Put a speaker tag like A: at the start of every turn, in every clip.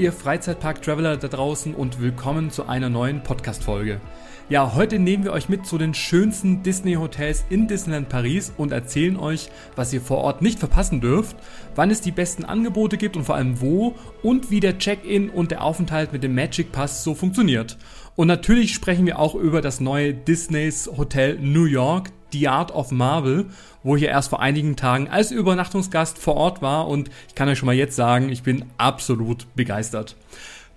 A: Ihr Freizeitpark-Traveler da draußen und willkommen zu einer neuen Podcast-Folge. Ja, heute nehmen wir euch mit zu den schönsten Disney-Hotels in Disneyland Paris und erzählen euch, was ihr vor Ort nicht verpassen dürft, wann es die besten Angebote gibt und vor allem wo und wie der Check-in und der Aufenthalt mit dem Magic Pass so funktioniert. Und natürlich sprechen wir auch über das neue Disneys Hotel New York, The Art of Marvel, wo ich ja erst vor einigen Tagen als Übernachtungsgast vor Ort war und ich kann euch schon mal jetzt sagen, ich bin absolut begeistert.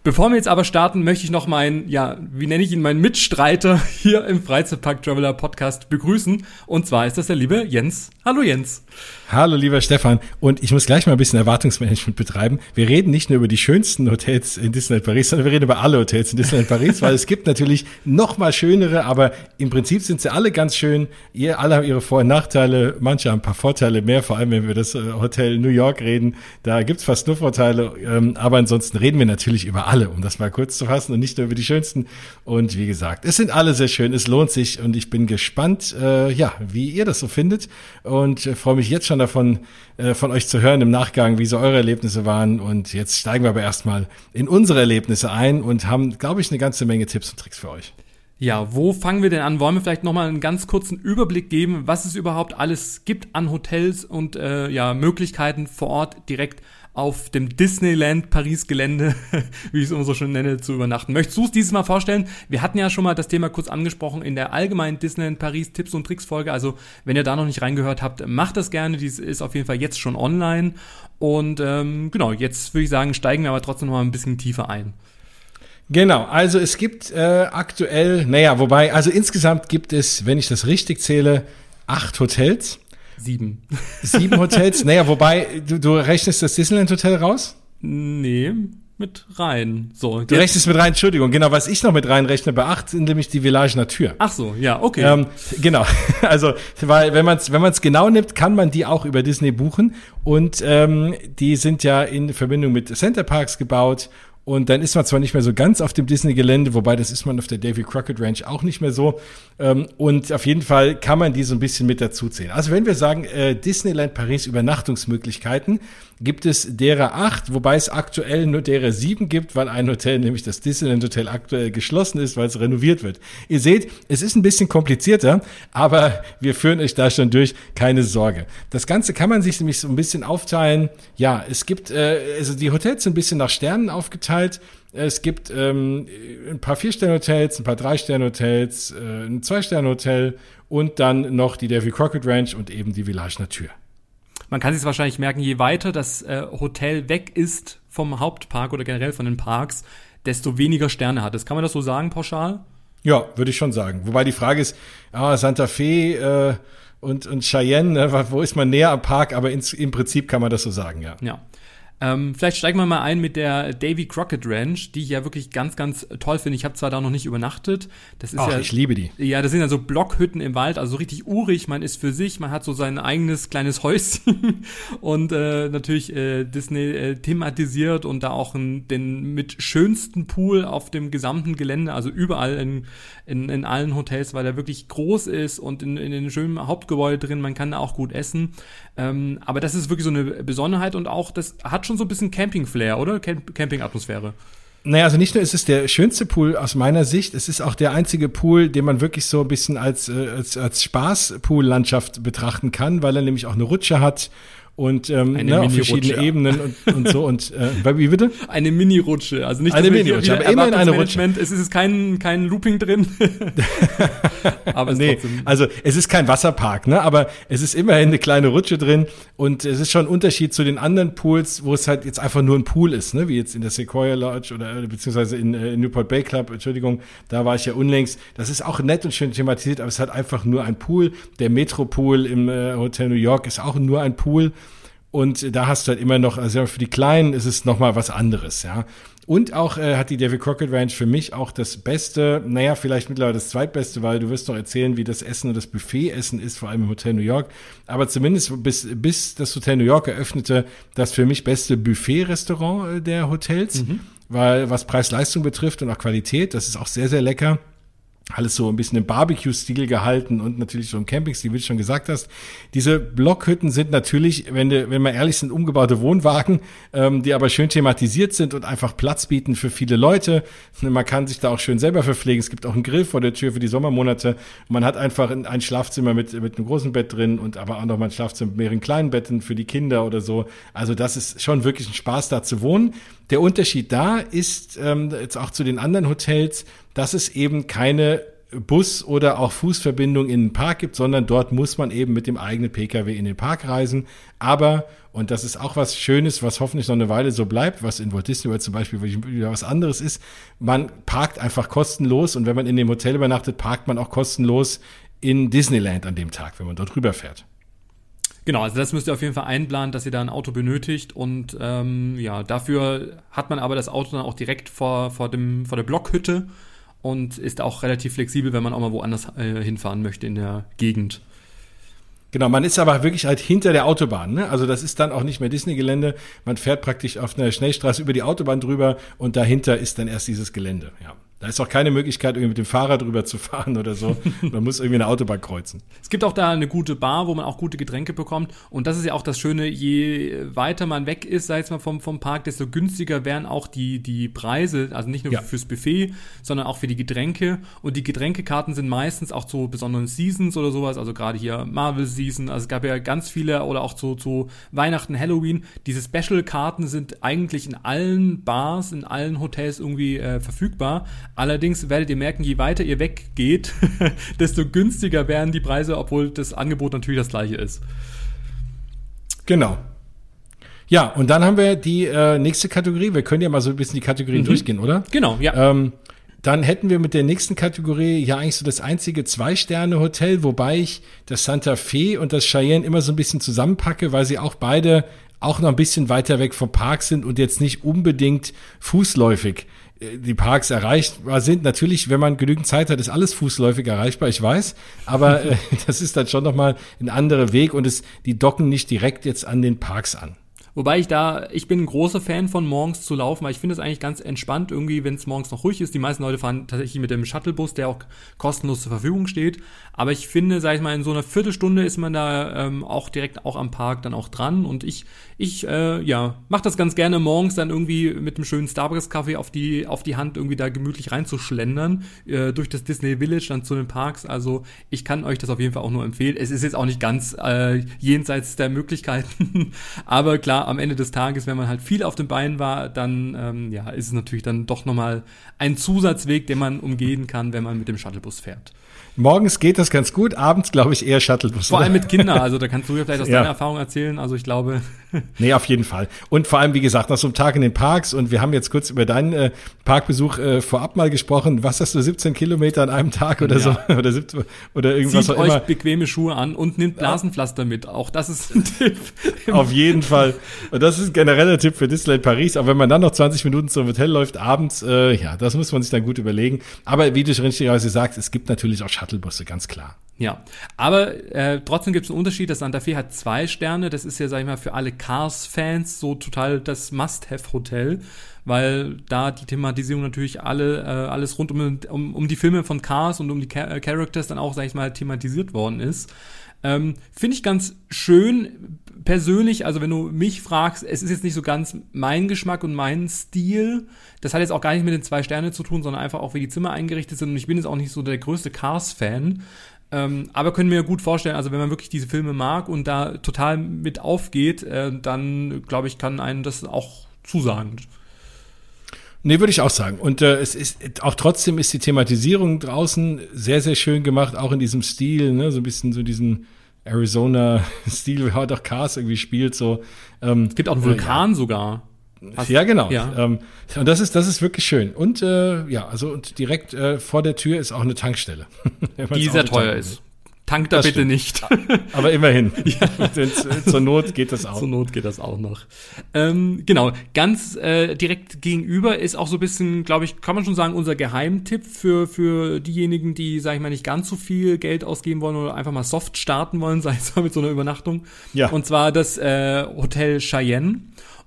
A: Bevor wir jetzt aber starten, möchte ich noch meinen, ja, wie nenne ich ihn, meinen Mitstreiter hier im Freizeitpark Traveler Podcast begrüßen. Und zwar ist das der liebe Jens. Hallo Jens.
B: Hallo lieber Stefan. Und ich muss gleich mal ein bisschen Erwartungsmanagement betreiben. Wir reden nicht nur über die schönsten Hotels in Disneyland Paris, sondern wir reden über alle Hotels in Disneyland Paris, weil es gibt natürlich noch mal schönere, aber im Prinzip sind sie alle ganz schön. Ihr alle haben ihre Vor- und Nachteile. Manche haben ein paar Vorteile mehr, vor allem wenn wir über das äh, Hotel New York reden. Da gibt's fast nur Vorteile. Ähm, aber ansonsten reden wir natürlich über alle, um das mal kurz zu fassen und nicht nur über die schönsten. Und wie gesagt, es sind alle sehr schön. Es lohnt sich und ich bin gespannt, äh, ja, wie ihr das so findet und äh, freue mich jetzt schon davon, äh, von euch zu hören im Nachgang, wie so eure Erlebnisse waren. Und jetzt steigen wir aber erstmal in unsere Erlebnisse ein und haben, glaube ich, eine ganze Menge Tipps und Tricks für euch.
A: Ja, wo fangen wir denn an? Wollen wir vielleicht nochmal einen ganz kurzen Überblick geben, was es überhaupt alles gibt an Hotels und äh, ja, Möglichkeiten vor Ort direkt auf dem Disneyland Paris Gelände, wie ich es immer so schön nenne, zu übernachten. Möchtest du es dieses Mal vorstellen? Wir hatten ja schon mal das Thema kurz angesprochen in der allgemeinen Disneyland Paris Tipps und Tricks Folge. Also wenn ihr da noch nicht reingehört habt, macht das gerne. Dies ist auf jeden Fall jetzt schon online. Und ähm, genau, jetzt würde ich sagen, steigen wir aber trotzdem noch mal ein bisschen tiefer ein.
B: Genau, also es gibt äh, aktuell, naja, wobei, also insgesamt gibt es, wenn ich das richtig zähle, acht Hotels.
A: Sieben.
B: Sieben Hotels? naja, wobei, du, du rechnest das Disneyland Hotel raus?
A: Nee, mit rein. So,
B: du rechnest mit rein, Entschuldigung, genau, was ich noch mit reinrechne, bei acht sind nämlich die Village Natur.
A: Ach so, ja, okay.
B: Ähm, genau, also, weil wenn man es wenn man's genau nimmt, kann man die auch über Disney buchen und ähm, die sind ja in Verbindung mit Center Parks gebaut und dann ist man zwar nicht mehr so ganz auf dem Disney-Gelände, wobei das ist man auf der Davy Crockett Ranch auch nicht mehr so. Ähm, und auf jeden Fall kann man die so ein bisschen mit dazu zählen. Also wenn wir sagen, äh, Disneyland Paris Übernachtungsmöglichkeiten, gibt es derer acht, wobei es aktuell nur derer sieben gibt, weil ein Hotel, nämlich das Disneyland Hotel, aktuell geschlossen ist, weil es renoviert wird. Ihr seht, es ist ein bisschen komplizierter, aber wir führen euch da schon durch, keine Sorge. Das Ganze kann man sich nämlich so ein bisschen aufteilen. Ja, es gibt, äh, also die Hotels sind ein bisschen nach Sternen aufgeteilt. Es gibt ähm, ein paar Vier-Sterne-Hotels, ein paar Drei-Sterne-Hotels, äh, ein Zwei-Sterne-Hotel und dann noch die Davy Crockett Ranch und eben die Village Natur.
A: Man kann sich wahrscheinlich merken, je weiter das äh, Hotel weg ist vom Hauptpark oder generell von den Parks, desto weniger Sterne hat es. Kann man das so sagen, pauschal?
B: Ja, würde ich schon sagen. Wobei die Frage ist, ah, Santa Fe äh, und, und Cheyenne, ne, wo ist man näher am Park? Aber ins, im Prinzip kann man das so sagen, ja.
A: Ja. Ähm, vielleicht steigen wir mal ein mit der Davy Crockett Ranch, die ich ja wirklich ganz, ganz toll finde. Ich habe zwar da noch nicht übernachtet. Das ist
B: Ach,
A: ja,
B: ich liebe die.
A: Ja, das sind ja so Blockhütten im Wald, also so richtig urig. Man ist für sich, man hat so sein eigenes kleines Häuschen und äh, natürlich äh, Disney äh, thematisiert und da auch ein, den mit schönsten Pool auf dem gesamten Gelände, also überall in, in, in allen Hotels, weil der wirklich groß ist und in, in den schönen Hauptgebäude drin. Man kann da auch gut essen. Ähm, aber das ist wirklich so eine Besonderheit und auch, das hat schon so ein bisschen Camping-Flair, oder? Camp Camping-Atmosphäre.
B: Naja, also nicht nur ist es der schönste Pool aus meiner Sicht, es ist auch der einzige Pool, den man wirklich so ein bisschen als, äh, als, als Spaß-Pool-Landschaft betrachten kann, weil er nämlich auch eine Rutsche hat und ähm, ne, auf verschiedene Ebenen und, und so und äh, wie bitte?
A: Eine Mini-Rutsche, also nicht
B: eine Mini-Rutsche, aber immerhin eine Rutsche.
A: Es ist kein kein Looping drin.
B: aber nee, also es ist kein Wasserpark, ne? Aber es ist immerhin eine kleine Rutsche drin und es ist schon ein Unterschied zu den anderen Pools, wo es halt jetzt einfach nur ein Pool ist, ne? Wie jetzt in der Sequoia Lodge oder beziehungsweise in, äh, in Newport Bay Club, Entschuldigung, da war ich ja unlängst. Das ist auch nett und schön thematisiert, aber es hat einfach nur ein Pool. Der Metropool im äh, Hotel New York ist auch nur ein Pool. Und da hast du halt immer noch, also für die Kleinen ist es nochmal was anderes, ja. Und auch äh, hat die David Crockett Ranch für mich auch das Beste, naja, vielleicht mittlerweile das zweitbeste, weil du wirst noch erzählen, wie das Essen und das Buffet-Essen ist, vor allem im Hotel New York. Aber zumindest bis, bis das Hotel New York eröffnete, das für mich beste Buffet-Restaurant äh, der Hotels, mhm. weil was Preis-Leistung betrifft und auch Qualität, das ist auch sehr, sehr lecker. Alles so ein bisschen im Barbecue-Stil gehalten und natürlich so im Camping-Stil, wie du schon gesagt hast. Diese Blockhütten sind natürlich, wenn, de, wenn wir ehrlich sind, umgebaute Wohnwagen, ähm, die aber schön thematisiert sind und einfach Platz bieten für viele Leute. Man kann sich da auch schön selber verpflegen. Es gibt auch einen Grill vor der Tür für die Sommermonate. Man hat einfach ein Schlafzimmer mit, mit einem großen Bett drin und aber auch noch mal ein Schlafzimmer mit mehreren kleinen Betten für die Kinder oder so. Also das ist schon wirklich ein Spaß, da zu wohnen. Der Unterschied da ist ähm, jetzt auch zu den anderen Hotels, dass es eben keine Bus- oder auch Fußverbindung in den Park gibt, sondern dort muss man eben mit dem eigenen Pkw in den Park reisen. Aber, und das ist auch was Schönes, was hoffentlich noch eine Weile so bleibt, was in Walt Disney World zum Beispiel wieder was anderes ist, man parkt einfach kostenlos und wenn man in dem Hotel übernachtet, parkt man auch kostenlos in Disneyland an dem Tag, wenn man dort rüberfährt.
A: Genau, also das müsst ihr auf jeden Fall einplanen, dass ihr da ein Auto benötigt und ähm, ja, dafür hat man aber das Auto dann auch direkt vor, vor, dem, vor der Blockhütte und ist auch relativ flexibel, wenn man auch mal woanders äh, hinfahren möchte in der Gegend.
B: Genau, man ist aber wirklich halt hinter der Autobahn. Ne? Also das ist dann auch nicht mehr Disney-Gelände. Man fährt praktisch auf einer Schnellstraße über die Autobahn drüber und dahinter ist dann erst dieses Gelände. Ja. Da ist auch keine Möglichkeit, irgendwie mit dem Fahrrad drüber zu fahren oder so. Man muss irgendwie eine Autobahn kreuzen.
A: Es gibt auch da eine gute Bar, wo man auch gute Getränke bekommt. Und das ist ja auch das Schöne, je weiter man weg ist, sei es mal vom, vom Park, desto günstiger werden auch die, die Preise, also nicht nur ja. fürs Buffet, sondern auch für die Getränke. Und die Getränkekarten sind meistens auch zu besonderen Seasons oder sowas, also gerade hier Marvel Season. Also es gab ja ganz viele oder auch zu, zu Weihnachten, Halloween. Diese Special-Karten sind eigentlich in allen Bars, in allen Hotels irgendwie äh, verfügbar Allerdings werdet ihr merken, je weiter ihr weggeht, desto günstiger werden die Preise, obwohl das Angebot natürlich das gleiche ist.
B: Genau. Ja, und dann haben wir die äh, nächste Kategorie. Wir können ja mal so ein bisschen die Kategorien mhm. durchgehen, oder?
A: Genau, ja.
B: Ähm, dann hätten wir mit der nächsten Kategorie ja eigentlich so das einzige Zwei-Sterne-Hotel, wobei ich das Santa Fe und das Cheyenne immer so ein bisschen zusammenpacke, weil sie auch beide auch noch ein bisschen weiter weg vom Park sind und jetzt nicht unbedingt fußläufig die Parks erreichbar sind. Natürlich, wenn man genügend Zeit hat, ist alles fußläufig erreichbar, ich weiß. Aber äh, das ist dann schon nochmal ein anderer Weg und es, die docken nicht direkt jetzt an den Parks an.
A: Wobei ich da, ich bin ein großer Fan von morgens zu laufen, weil ich finde es eigentlich ganz entspannt irgendwie, wenn es morgens noch ruhig ist. Die meisten Leute fahren tatsächlich mit dem Shuttlebus, der auch kostenlos zur Verfügung steht. Aber ich finde, sag ich mal, in so einer Viertelstunde ist man da ähm, auch direkt auch am Park dann auch dran. Und ich, ich, äh, ja, mache das ganz gerne morgens dann irgendwie mit einem schönen Starbucks-Kaffee auf die, auf die Hand irgendwie da gemütlich reinzuschlendern, äh, durch das Disney Village dann zu den Parks. Also ich kann euch das auf jeden Fall auch nur empfehlen. Es ist jetzt auch nicht ganz äh, jenseits der Möglichkeiten, aber klar, am Ende des Tages, wenn man halt viel auf den Beinen war, dann ähm, ja, ist es natürlich dann doch nochmal ein Zusatzweg, den man umgehen kann, wenn man mit dem Shuttlebus fährt.
B: Morgens geht das ganz gut, abends glaube ich eher Shuttlebus.
A: Vor allem mit Kindern, also da kannst du ja vielleicht aus ja. deiner Erfahrung erzählen. Also ich glaube.
B: nee, auf jeden Fall. Und vor allem, wie gesagt, nach so einem Tag in den Parks und wir haben jetzt kurz über deinen äh, Parkbesuch äh, vorab mal gesprochen. Was hast du, 17 Kilometer an einem Tag oder ja. so? Oder, 17, oder irgendwas
A: Zieht auch euch immer. bequeme Schuhe an und nimmt Blasenpflaster mit. Auch das ist ein Tipp.
B: auf jeden Fall. Und das ist ein genereller Tipp für Disneyland Paris. Aber wenn man dann noch 20 Minuten zum Hotel läuft, abends, äh, ja, das muss man sich dann gut überlegen. Aber wie du schon richtigerweise sagst, es gibt natürlich auch Shuttlebusse, ganz klar.
A: Ja, aber äh, trotzdem gibt es einen Unterschied. Das Santa Fe hat zwei Sterne. Das ist ja, sag ich mal, für alle Cars-Fans so total das Must-Have-Hotel, weil da die Thematisierung natürlich alle äh, alles rund um, um, um die Filme von Cars und um die Char Characters dann auch, sag ich mal, thematisiert worden ist. Ähm, Finde ich ganz schön persönlich, also wenn du mich fragst, es ist jetzt nicht so ganz mein Geschmack und mein Stil. Das hat jetzt auch gar nicht mit den zwei Sternen zu tun, sondern einfach auch, wie die Zimmer eingerichtet sind. Und ich bin jetzt auch nicht so der größte Cars-Fan. Ähm, aber können mir gut vorstellen, also wenn man wirklich diese Filme mag und da total mit aufgeht, äh, dann glaube ich, kann einen das auch zusagen.
B: Nee, würde ich auch sagen. Und äh, es ist auch trotzdem ist die Thematisierung draußen sehr, sehr schön gemacht, auch in diesem Stil, ne? so ein bisschen so diesen Arizona-Stil, wie heute auch Cars irgendwie spielt. So.
A: Ähm, es gibt auch einen Vulkan äh, ja. sogar.
B: Hast, ja, genau. Ja. Ähm, und das ist, das ist wirklich schön. Und äh, ja, also und direkt äh, vor der Tür ist auch eine Tankstelle.
A: Die sehr teuer ist. Tank da das bitte stimmt. nicht.
B: Aber immerhin. Ja. Zur Not geht das auch.
A: Zur Not geht das auch noch. Ähm, genau, ganz äh, direkt gegenüber ist auch so ein bisschen, glaube ich, kann man schon sagen, unser Geheimtipp für, für diejenigen, die, sag ich mal, nicht ganz so viel Geld ausgeben wollen oder einfach mal soft starten wollen, sei es mal mit so einer Übernachtung. Ja. Und zwar das äh, Hotel Cheyenne.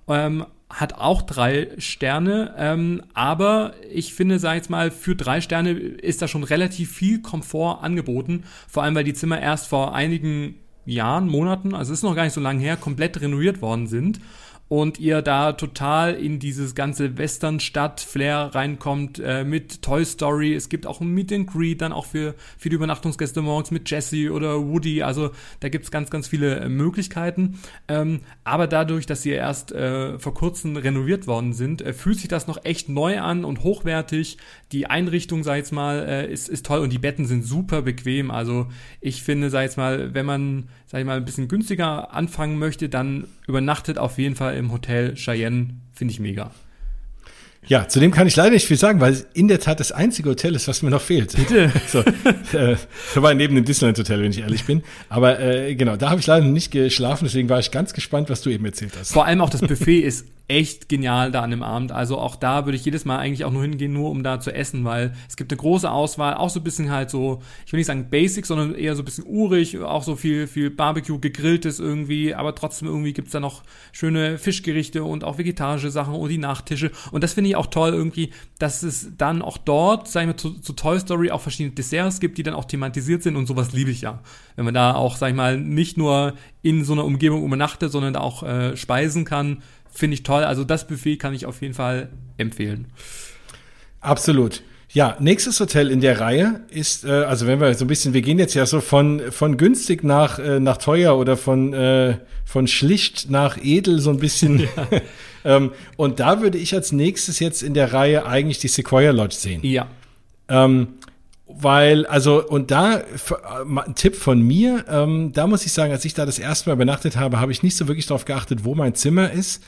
A: Ähm, hat auch drei Sterne, ähm, aber ich finde, sag ich jetzt mal, für drei Sterne ist da schon relativ viel Komfort angeboten, vor allem weil die Zimmer erst vor einigen Jahren, Monaten, also es ist noch gar nicht so lange her, komplett renoviert worden sind und ihr da total in dieses ganze Western-Stadt-Flair reinkommt äh, mit Toy Story. Es gibt auch ein Meet and Greet dann auch für, für die Übernachtungsgäste morgens mit Jesse oder Woody. Also da gibt's ganz, ganz viele äh, Möglichkeiten. Ähm, aber dadurch, dass sie erst äh, vor kurzem renoviert worden sind, äh, fühlt sich das noch echt neu an und hochwertig. Die Einrichtung, sag ich jetzt mal, äh, ist, ist toll und die Betten sind super bequem. Also ich finde, sag ich jetzt mal, wenn man, sag ich mal, ein bisschen günstiger anfangen möchte, dann übernachtet auf jeden Fall im Hotel Cheyenne. Finde ich mega.
B: Ja, zudem kann ich leider nicht viel sagen, weil es in der Tat das einzige Hotel ist, was mir noch fehlt.
A: Bitte.
B: so, äh, war neben dem Disneyland Hotel, wenn ich ehrlich bin. Aber äh, genau, da habe ich leider nicht geschlafen, deswegen war ich ganz gespannt, was du eben erzählt hast.
A: Vor allem auch das Buffet ist echt genial da an dem Abend. Also auch da würde ich jedes Mal eigentlich auch nur hingehen, nur um da zu essen, weil es gibt eine große Auswahl, auch so ein bisschen halt so, ich will nicht sagen basic, sondern eher so ein bisschen urig, auch so viel, viel Barbecue, gegrilltes irgendwie, aber trotzdem irgendwie gibt's da noch schöne Fischgerichte und auch vegetarische Sachen und die Nachtische. Und das finde ich auch toll irgendwie, dass es dann auch dort, sag ich mal, zu, zu Toy Story auch verschiedene Desserts gibt, die dann auch thematisiert sind und sowas liebe ich ja. Wenn man da auch, sag ich mal, nicht nur in so einer Umgebung übernachtet, sondern da auch äh, speisen kann, finde ich toll. Also das Buffet kann ich auf jeden Fall empfehlen.
B: Absolut. Ja, nächstes Hotel in der Reihe ist, äh, also wenn wir so ein bisschen, wir gehen jetzt ja so von, von günstig nach, äh, nach teuer oder von, äh, von schlicht nach edel so ein bisschen. Ja. ähm, und da würde ich als nächstes jetzt in der Reihe eigentlich die Sequoia Lodge sehen.
A: Ja.
B: Ähm, weil, also, und da, ein Tipp von mir, ähm, da muss ich sagen, als ich da das erste Mal übernachtet habe, habe ich nicht so wirklich darauf geachtet, wo mein Zimmer ist.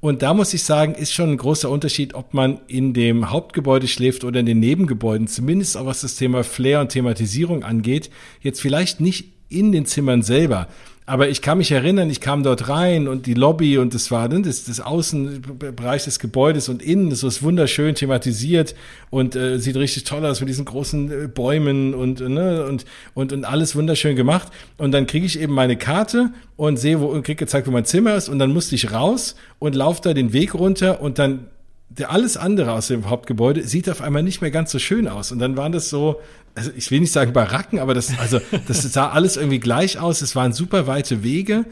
B: Und da muss ich sagen, ist schon ein großer Unterschied, ob man in dem Hauptgebäude schläft oder in den Nebengebäuden, zumindest auch was das Thema Flair und Thematisierung angeht. Jetzt vielleicht nicht in den Zimmern selber, aber ich kann mich erinnern, ich kam dort rein und die Lobby und das war ne, das, das Außenbereich des Gebäudes und innen, das ist wunderschön thematisiert und äh, sieht richtig toll aus mit diesen großen äh, Bäumen und, ne, und, und, und alles wunderschön gemacht. Und dann kriege ich eben meine Karte und sehe, wo, und krieg gezeigt, wo mein Zimmer ist und dann musste ich raus und laufe da den Weg runter und dann der alles andere aus dem Hauptgebäude sieht auf einmal nicht mehr ganz so schön aus. Und dann waren das so, also ich will nicht sagen Baracken, aber das, also das sah alles irgendwie gleich aus. Es waren super weite Wege.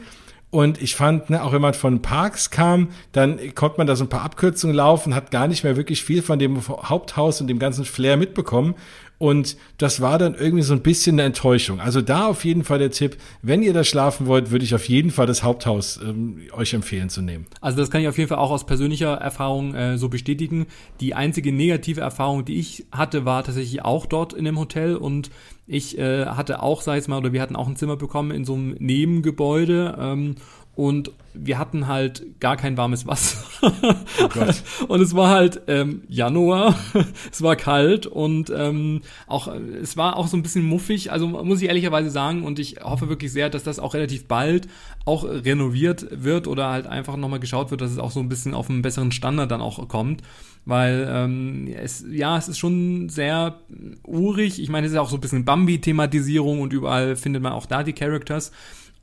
B: Und ich fand, ne, auch wenn man von Parks kam, dann konnte man da so ein paar Abkürzungen laufen, hat gar nicht mehr wirklich viel von dem Haupthaus und dem ganzen Flair mitbekommen. Und das war dann irgendwie so ein bisschen eine Enttäuschung. Also da auf jeden Fall der Tipp, wenn ihr da schlafen wollt, würde ich auf jeden Fall das Haupthaus ähm, euch empfehlen zu nehmen.
A: Also das kann ich auf jeden Fall auch aus persönlicher Erfahrung äh, so bestätigen. Die einzige negative Erfahrung, die ich hatte, war tatsächlich auch dort in dem Hotel und ich äh, hatte auch, sag ich mal, oder wir hatten auch ein Zimmer bekommen in so einem Nebengebäude ähm, und wir hatten halt gar kein warmes Wasser. Oh und es war halt ähm, Januar, es war kalt und ähm, auch es war auch so ein bisschen muffig, also muss ich ehrlicherweise sagen und ich hoffe wirklich sehr, dass das auch relativ bald auch renoviert wird oder halt einfach nochmal geschaut wird, dass es auch so ein bisschen auf einen besseren Standard dann auch kommt weil ähm, es ja es ist schon sehr urig. Ich meine, es ist auch so ein bisschen Bambi-Thematisierung und überall findet man auch da die Characters.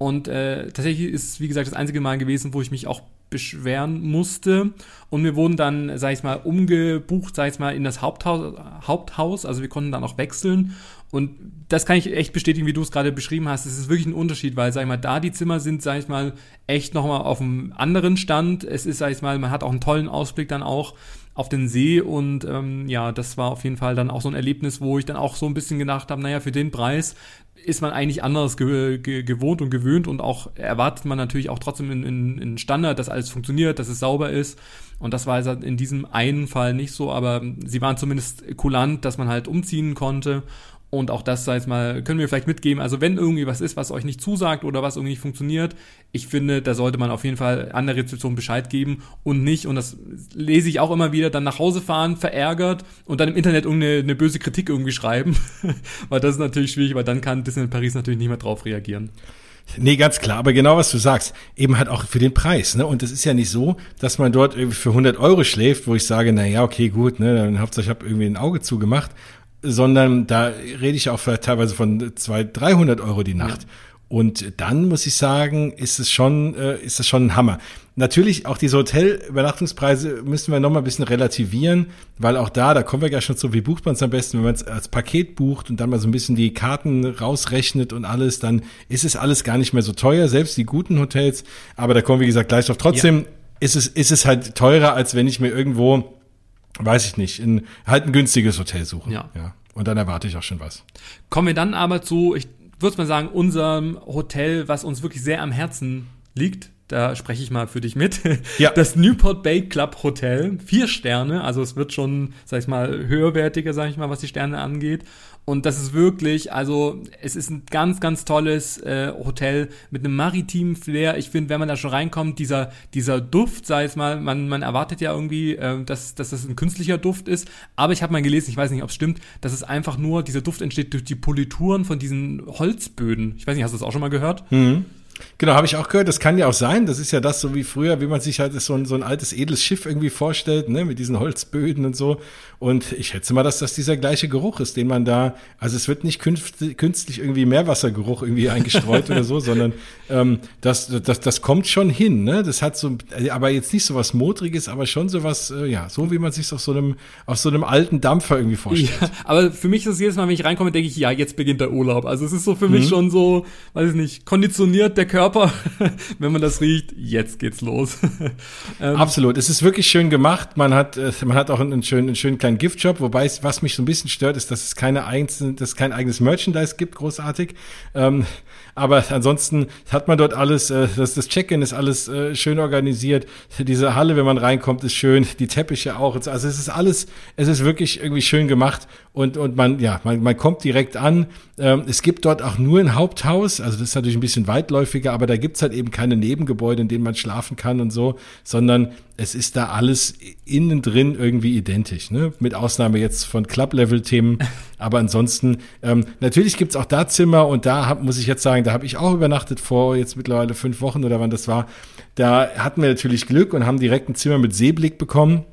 A: Und äh, tatsächlich ist, wie gesagt, das einzige Mal gewesen, wo ich mich auch beschweren musste. Und wir wurden dann, sag ich mal, umgebucht, sag ich mal, in das Haupthaus, Haupthaus. Also wir konnten dann auch wechseln. Und das kann ich echt bestätigen, wie du es gerade beschrieben hast. Es ist wirklich ein Unterschied, weil, sag ich mal, da die Zimmer sind, sag ich mal, echt nochmal auf einem anderen Stand. Es ist, sag ich mal, man hat auch einen tollen Ausblick dann auch auf den See und ähm, ja, das war auf jeden Fall dann auch so ein Erlebnis, wo ich dann auch so ein bisschen gedacht habe, naja, für den Preis ist man eigentlich anders ge ge gewohnt und gewöhnt und auch erwartet man natürlich auch trotzdem in, in, in Standard, dass alles funktioniert, dass es sauber ist. Und das war also in diesem einen Fall nicht so, aber sie waren zumindest kulant, dass man halt umziehen konnte. Und auch das, sag ich mal, können wir vielleicht mitgeben. Also wenn irgendwie was ist, was euch nicht zusagt oder was irgendwie nicht funktioniert, ich finde, da sollte man auf jeden Fall an der Rezeption Bescheid geben und nicht, und das lese ich auch immer wieder, dann nach Hause fahren, verärgert und dann im Internet irgendeine eine böse Kritik irgendwie schreiben. weil das ist natürlich schwierig, weil dann kann Disneyland Paris natürlich nicht mehr drauf reagieren.
B: Nee, ganz klar. Aber genau was du sagst, eben halt auch für den Preis. Ne? Und es ist ja nicht so, dass man dort irgendwie für 100 Euro schläft, wo ich sage, na ja, okay, gut, ne, dann hauptsächlich habe irgendwie ein Auge zugemacht sondern da rede ich auch teilweise von 200, 300 Euro die Nacht. Ja. Und dann muss ich sagen, ist es schon, äh, ist es schon ein Hammer. Natürlich auch diese Hotelübernachtungspreise müssen wir noch mal ein bisschen relativieren, weil auch da, da kommen wir ja schon zu, wie bucht man es am besten, wenn man es als Paket bucht und dann mal so ein bisschen die Karten rausrechnet und alles, dann ist es alles gar nicht mehr so teuer, selbst die guten Hotels. Aber da kommen wir, wie gesagt, gleich drauf. Trotzdem ja. ist es, ist es halt teurer, als wenn ich mir irgendwo, weiß ich nicht, in halt ein günstiges Hotel suche.
A: Ja.
B: ja. Und dann erwarte ich auch schon was.
A: Kommen wir dann aber zu, ich würde mal sagen, unserem Hotel, was uns wirklich sehr am Herzen liegt da spreche ich mal für dich mit.
B: Ja.
A: Das Newport Bay Club Hotel, vier Sterne, also es wird schon, sag ich mal, höherwertiger, sag ich mal, was die Sterne angeht. Und das ist wirklich, also es ist ein ganz, ganz tolles äh, Hotel mit einem maritimen Flair. Ich finde, wenn man da schon reinkommt, dieser, dieser Duft, sei es mal, man, man erwartet ja irgendwie, äh, dass, dass das ein künstlicher Duft ist. Aber ich habe mal gelesen, ich weiß nicht, ob es stimmt, dass es einfach nur, dieser Duft entsteht durch die Polituren von diesen Holzböden. Ich weiß nicht, hast du das auch schon mal gehört?
B: Mhm. Genau, habe ich auch gehört. Das kann ja auch sein. Das ist ja das so wie früher, wie man sich halt so ein, so ein altes edles Schiff irgendwie vorstellt, ne, mit diesen Holzböden und so. Und ich schätze mal, dass das dieser gleiche Geruch ist, den man da, also es wird nicht künstlich irgendwie Meerwassergeruch irgendwie eingestreut oder so, sondern ähm, das, das, das kommt schon hin. Ne? Das hat so, aber jetzt nicht so was Modriges, aber schon so was, äh, ja, so wie man sich auf so einem, auf so einem alten Dampfer irgendwie vorstellt. Ja,
A: aber für mich ist es jedes Mal, wenn ich reinkomme, denke ich, ja, jetzt beginnt der Urlaub. Also es ist so für mich mhm. schon so, weiß ich nicht, konditioniert der Körper, wenn man das riecht, jetzt geht's los.
B: ähm, Absolut. Es ist wirklich schön gemacht. Man hat, äh, man hat auch einen schönen, einen schönen kleinen Giftshop, wobei es, was mich so ein bisschen stört, ist, dass es keine einzelnen, dass es kein eigenes Merchandise gibt, großartig. Ähm, aber ansonsten hat man dort alles, äh, das, das Check-in ist alles äh, schön organisiert. Diese Halle, wenn man reinkommt, ist schön. Die Teppiche auch. Also es ist alles, es ist wirklich irgendwie schön gemacht und, und man, ja, man, man kommt direkt an. Ähm, es gibt dort auch nur ein Haupthaus. Also das ist natürlich ein bisschen weitläufiger, aber da gibt's halt eben keine Nebengebäude, in denen man schlafen kann und so, sondern es ist da alles innen drin irgendwie identisch, ne? Mit Ausnahme jetzt von Club-Level-Themen. Aber ansonsten, ähm, natürlich gibt's auch da Zimmer und da hab, muss ich jetzt sagen, da habe ich auch übernachtet vor jetzt mittlerweile fünf Wochen oder wann das war. Da hatten wir natürlich Glück und haben direkt ein Zimmer mit Seeblick bekommen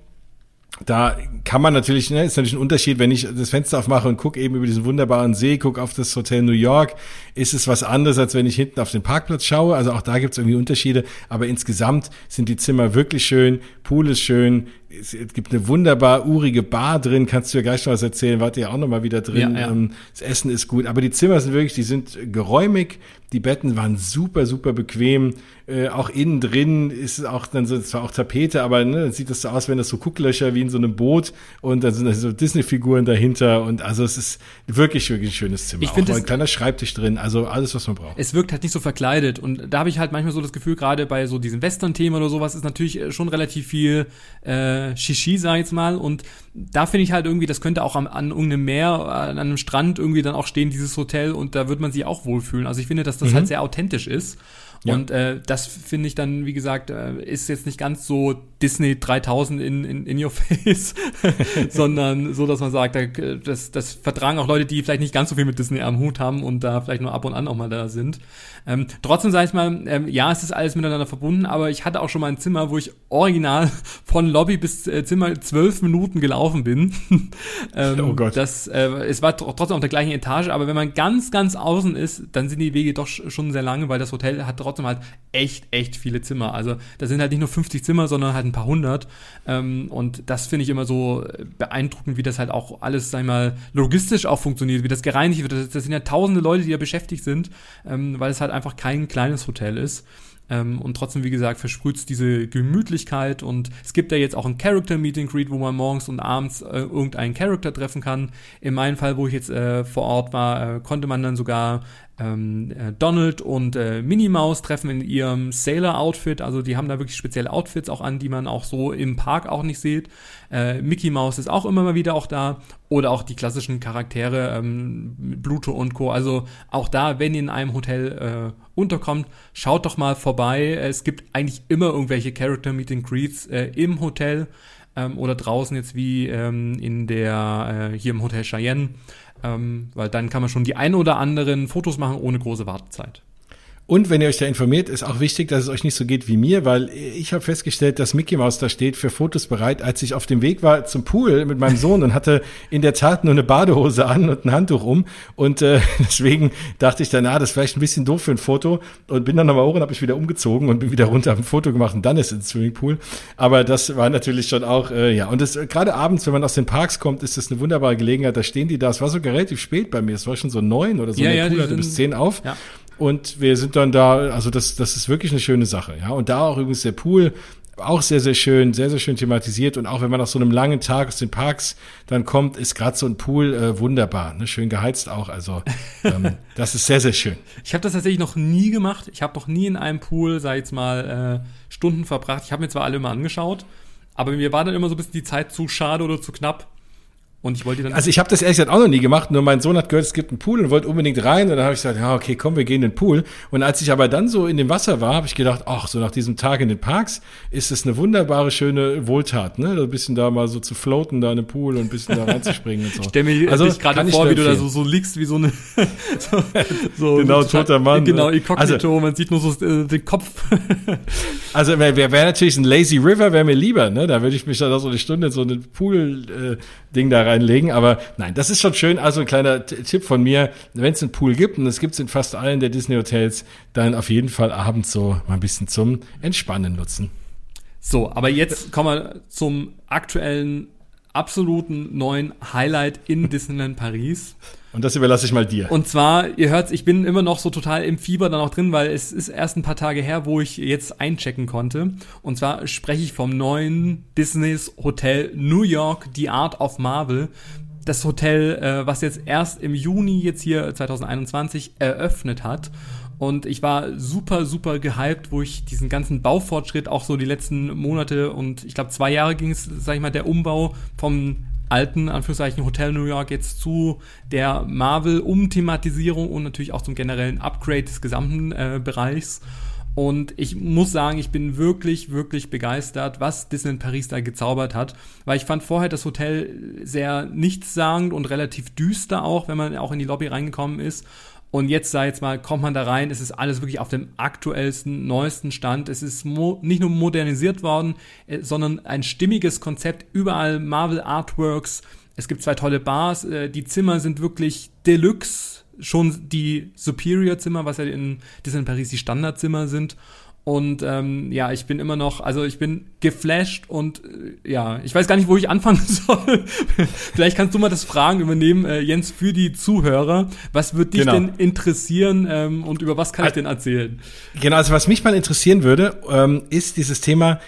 B: da kann man natürlich, ne, ist natürlich ein Unterschied, wenn ich das Fenster aufmache und gucke eben über diesen wunderbaren See, gucke auf das Hotel New York, ist es was anderes, als wenn ich hinten auf den Parkplatz schaue. Also auch da gibt es irgendwie Unterschiede, aber insgesamt sind die Zimmer wirklich schön, Pool ist schön, es gibt eine wunderbar urige Bar drin, kannst du ja gleich noch was erzählen, wart ihr auch noch mal wieder drin. Ja, ja. Ähm, das Essen ist gut, aber die Zimmer sind wirklich, die sind geräumig, die Betten waren super, super bequem. Äh, auch innen drin ist es auch dann so, zwar auch Tapete, aber ne, dann sieht das so aus, wenn das so Gucklöcher wie in so einem Boot und dann sind da so Disney-Figuren dahinter und also es ist wirklich, wirklich ein schönes Zimmer.
A: Ich finde
B: ein kleiner Schreibtisch drin, also alles, was man braucht.
A: Es wirkt halt nicht so verkleidet und da habe ich halt manchmal so das Gefühl, gerade bei so diesen Western-Themen oder sowas ist natürlich äh, schon relativ viel äh, Shishi, sag ich jetzt mal und da finde ich halt irgendwie, das könnte auch am, an irgendeinem Meer, an einem Strand irgendwie dann auch stehen, dieses Hotel und da wird man sich auch wohlfühlen. Also ich finde, dass das halt mhm. halt sehr authentisch ist. Ja. Und äh, das finde ich dann, wie gesagt, äh, ist jetzt nicht ganz so Disney 3000 in, in, in your face, sondern so, dass man sagt, das, das vertragen auch Leute, die vielleicht nicht ganz so viel mit Disney am Hut haben und da vielleicht nur ab und an auch mal da sind. Ähm, trotzdem sage ich mal, ähm, ja, es ist alles miteinander verbunden, aber ich hatte auch schon mal ein Zimmer, wo ich original von Lobby bis äh, Zimmer zwölf Minuten gelaufen bin. ähm, oh Gott. Das, äh, es war trotzdem auf der gleichen Etage, aber wenn man ganz, ganz außen ist, dann sind die Wege doch schon sehr lange, weil das Hotel hat trotzdem halt echt, echt viele Zimmer. Also da sind halt nicht nur 50 Zimmer, sondern halt ein paar hundert. Ähm, und das finde ich immer so beeindruckend, wie das halt auch alles, sag ich mal, logistisch auch funktioniert, wie das gereinigt wird. Das, das sind ja tausende Leute, die da beschäftigt sind, ähm, weil es halt einfach kein kleines Hotel ist. Ähm, und trotzdem, wie gesagt, versprüht es diese Gemütlichkeit und es gibt ja jetzt auch ein Character Meeting Greet, wo man morgens und abends äh, irgendeinen Charakter treffen kann. In meinem Fall, wo ich jetzt äh, vor Ort war, äh, konnte man dann sogar ähm, äh, Donald und äh, Minnie Maus treffen in ihrem Sailor-Outfit. Also die haben da wirklich spezielle Outfits auch an, die man auch so im Park auch nicht sieht. Äh, Mickey Maus ist auch immer mal wieder auch da. Oder auch die klassischen Charaktere, ähm, Bluto und Co. Also auch da, wenn ihr in einem Hotel äh, unterkommt, schaut doch mal vorbei. Es gibt eigentlich immer irgendwelche Character Meeting Greets äh, im Hotel ähm, oder draußen jetzt wie ähm, in der äh, hier im Hotel Cheyenne ähm, weil dann kann man schon die ein oder anderen Fotos machen ohne große Wartezeit.
B: Und wenn ihr euch da informiert, ist auch wichtig, dass es euch nicht so geht wie mir, weil ich habe festgestellt, dass Mickey Mouse da steht für Fotos bereit, als ich auf dem Weg war zum Pool mit meinem Sohn und hatte in der Tat nur eine Badehose an und ein Handtuch um. Und äh, deswegen dachte ich dann, ah, das ist vielleicht ein bisschen doof für ein Foto und bin dann nochmal hoch und habe mich wieder umgezogen und bin wieder runter, habe ein Foto gemacht und dann ist ins Swimmingpool. Aber das war natürlich schon auch, äh, ja, und das gerade abends, wenn man aus den Parks kommt, ist das eine wunderbare Gelegenheit. Da stehen die da. Es war sogar relativ spät bei mir. Es war schon so neun oder so.
A: Ja, ja,
B: Pool hatte bis zehn auf.
A: Ja.
B: Und wir sind dann da, also das, das ist wirklich eine schöne Sache, ja. Und da auch übrigens der Pool, auch sehr, sehr schön, sehr, sehr schön thematisiert. Und auch wenn man nach so einem langen Tag aus den Parks dann kommt, ist gerade so ein Pool äh, wunderbar. Ne? Schön geheizt auch. Also ähm, das ist sehr, sehr schön.
A: Ich habe das tatsächlich noch nie gemacht. Ich habe noch nie in einem Pool, sag ich jetzt mal, äh, Stunden verbracht. Ich habe mir zwar alle immer angeschaut, aber mir war dann immer so ein bisschen die Zeit zu schade oder zu knapp. Und ich wollte dann.
B: Also ich habe das ehrlich gesagt auch noch nie gemacht, nur mein Sohn hat gehört, es gibt einen Pool und wollte unbedingt rein. Und dann habe ich gesagt, ja, okay, komm, wir gehen in den Pool. Und als ich aber dann so in dem Wasser war, habe ich gedacht, ach, so nach diesem Tag in den Parks ist es eine wunderbare, schöne Wohltat, ne? Ein bisschen da mal so zu floaten da in den Pool und ein bisschen da reinzuspringen und so.
A: Ich stelle mir also, gerade vor, wie du da so, so liegst, wie so eine so,
B: so genau, toter Mann.
A: Genau, inkognito, also, man sieht nur so äh, den Kopf.
B: also wäre wär, natürlich ein Lazy River, wäre mir lieber, ne? Da würde ich mich da so eine Stunde so ein Pool-Ding äh, da reinlegen. Aber nein, das ist schon schön. Also ein kleiner Tipp von mir, wenn es einen Pool gibt, und es gibt es in fast allen der Disney-Hotels, dann auf jeden Fall abends so mal ein bisschen zum Entspannen nutzen.
A: So, aber jetzt kommen wir zum aktuellen absoluten neuen Highlight in Disneyland Paris.
B: Und das überlasse ich mal dir.
A: Und zwar, ihr hört, ich bin immer noch so total im Fieber da noch drin, weil es ist erst ein paar Tage her, wo ich jetzt einchecken konnte. Und zwar spreche ich vom neuen Disneys Hotel New York, The Art of Marvel. Das Hotel, äh, was jetzt erst im Juni jetzt hier 2021 eröffnet hat. Und ich war super, super gehypt, wo ich diesen ganzen Baufortschritt auch so die letzten Monate und ich glaube zwei Jahre ging es, sag ich mal, der Umbau vom alten, Anführungszeichen, Hotel New York jetzt zu der Marvel-Umthematisierung und natürlich auch zum generellen Upgrade des gesamten äh, Bereichs. Und ich muss sagen, ich bin wirklich, wirklich begeistert, was Disney in Paris da gezaubert hat. Weil ich fand vorher das Hotel sehr nichtssagend und relativ düster auch, wenn man auch in die Lobby reingekommen ist. Und jetzt, sag jetzt mal, kommt man da rein, es ist alles wirklich auf dem aktuellsten, neuesten Stand. Es ist nicht nur modernisiert worden, äh, sondern ein stimmiges Konzept, überall Marvel Artworks. Es gibt zwei tolle Bars, äh, die Zimmer sind wirklich Deluxe, schon die Superior-Zimmer, was ja in Disneyland Paris die Standardzimmer sind. Und ähm, ja, ich bin immer noch, also ich bin geflasht und äh, ja, ich weiß gar nicht, wo ich anfangen soll. Vielleicht kannst du mal das Fragen übernehmen, äh, Jens, für die Zuhörer. Was würde dich genau. denn interessieren ähm, und über was kann ich denn erzählen?
B: Genau, also was mich mal interessieren würde, ähm, ist dieses Thema,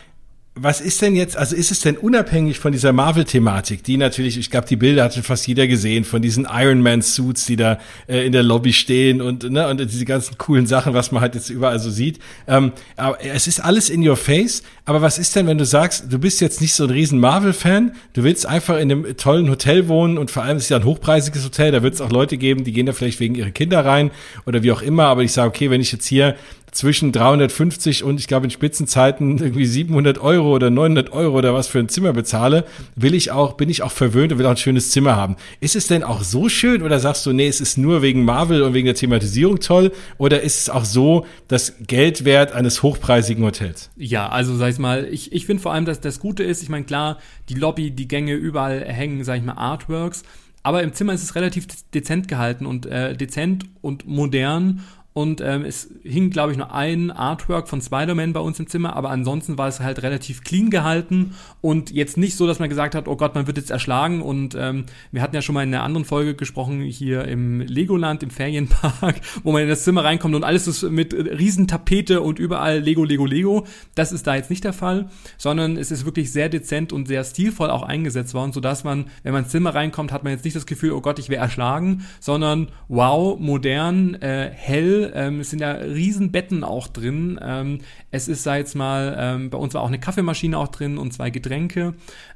B: was ist denn jetzt, also ist es denn unabhängig von dieser Marvel-Thematik, die natürlich, ich glaube, die Bilder hat schon fast jeder gesehen, von diesen Iron Man-Suits, die da äh, in der Lobby stehen und, ne, und diese ganzen coolen Sachen, was man halt jetzt überall so sieht. Ähm, aber es ist alles in your face, aber was ist denn, wenn du sagst, du bist jetzt nicht so ein riesen Marvel-Fan, du willst einfach in einem tollen Hotel wohnen und vor allem ist es ja ein hochpreisiges Hotel, da wird es auch Leute geben, die gehen da vielleicht wegen ihrer Kinder rein oder wie auch immer, aber ich sage, okay, wenn ich jetzt hier zwischen 350 und ich glaube in Spitzenzeiten irgendwie 700 Euro oder 900 Euro oder was für ein Zimmer bezahle, will ich auch, bin ich auch verwöhnt und will auch ein schönes Zimmer haben. Ist es denn auch so schön oder sagst du, nee, es ist nur wegen Marvel und wegen der Thematisierung toll oder ist es auch so das Geldwert eines hochpreisigen Hotels?
A: Ja, also sag ich mal, ich, ich finde vor allem, dass das Gute ist, ich meine klar, die Lobby, die Gänge, überall hängen, sag ich mal, Artworks, aber im Zimmer ist es relativ dezent gehalten und äh, dezent und modern und ähm, es hing, glaube ich, nur ein Artwork von Spider-Man bei uns im Zimmer, aber ansonsten war es halt relativ clean gehalten und jetzt nicht so, dass man gesagt hat, oh Gott, man wird jetzt erschlagen. Und ähm, wir hatten ja schon mal in einer anderen Folge gesprochen, hier im Legoland, im Ferienpark, wo man in das Zimmer reinkommt und alles ist mit Riesentapete und überall Lego, Lego, Lego. Das ist da jetzt nicht der Fall, sondern es ist wirklich sehr dezent und sehr stilvoll auch eingesetzt worden, sodass man, wenn man ins Zimmer reinkommt, hat man jetzt nicht das Gefühl, oh Gott, ich wäre erschlagen, sondern wow, modern, äh, hell, ähm, es sind ja riesen Betten auch drin. Ähm, es ist, sag jetzt mal, ähm, bei uns war auch eine Kaffeemaschine auch drin und zwei Getränke.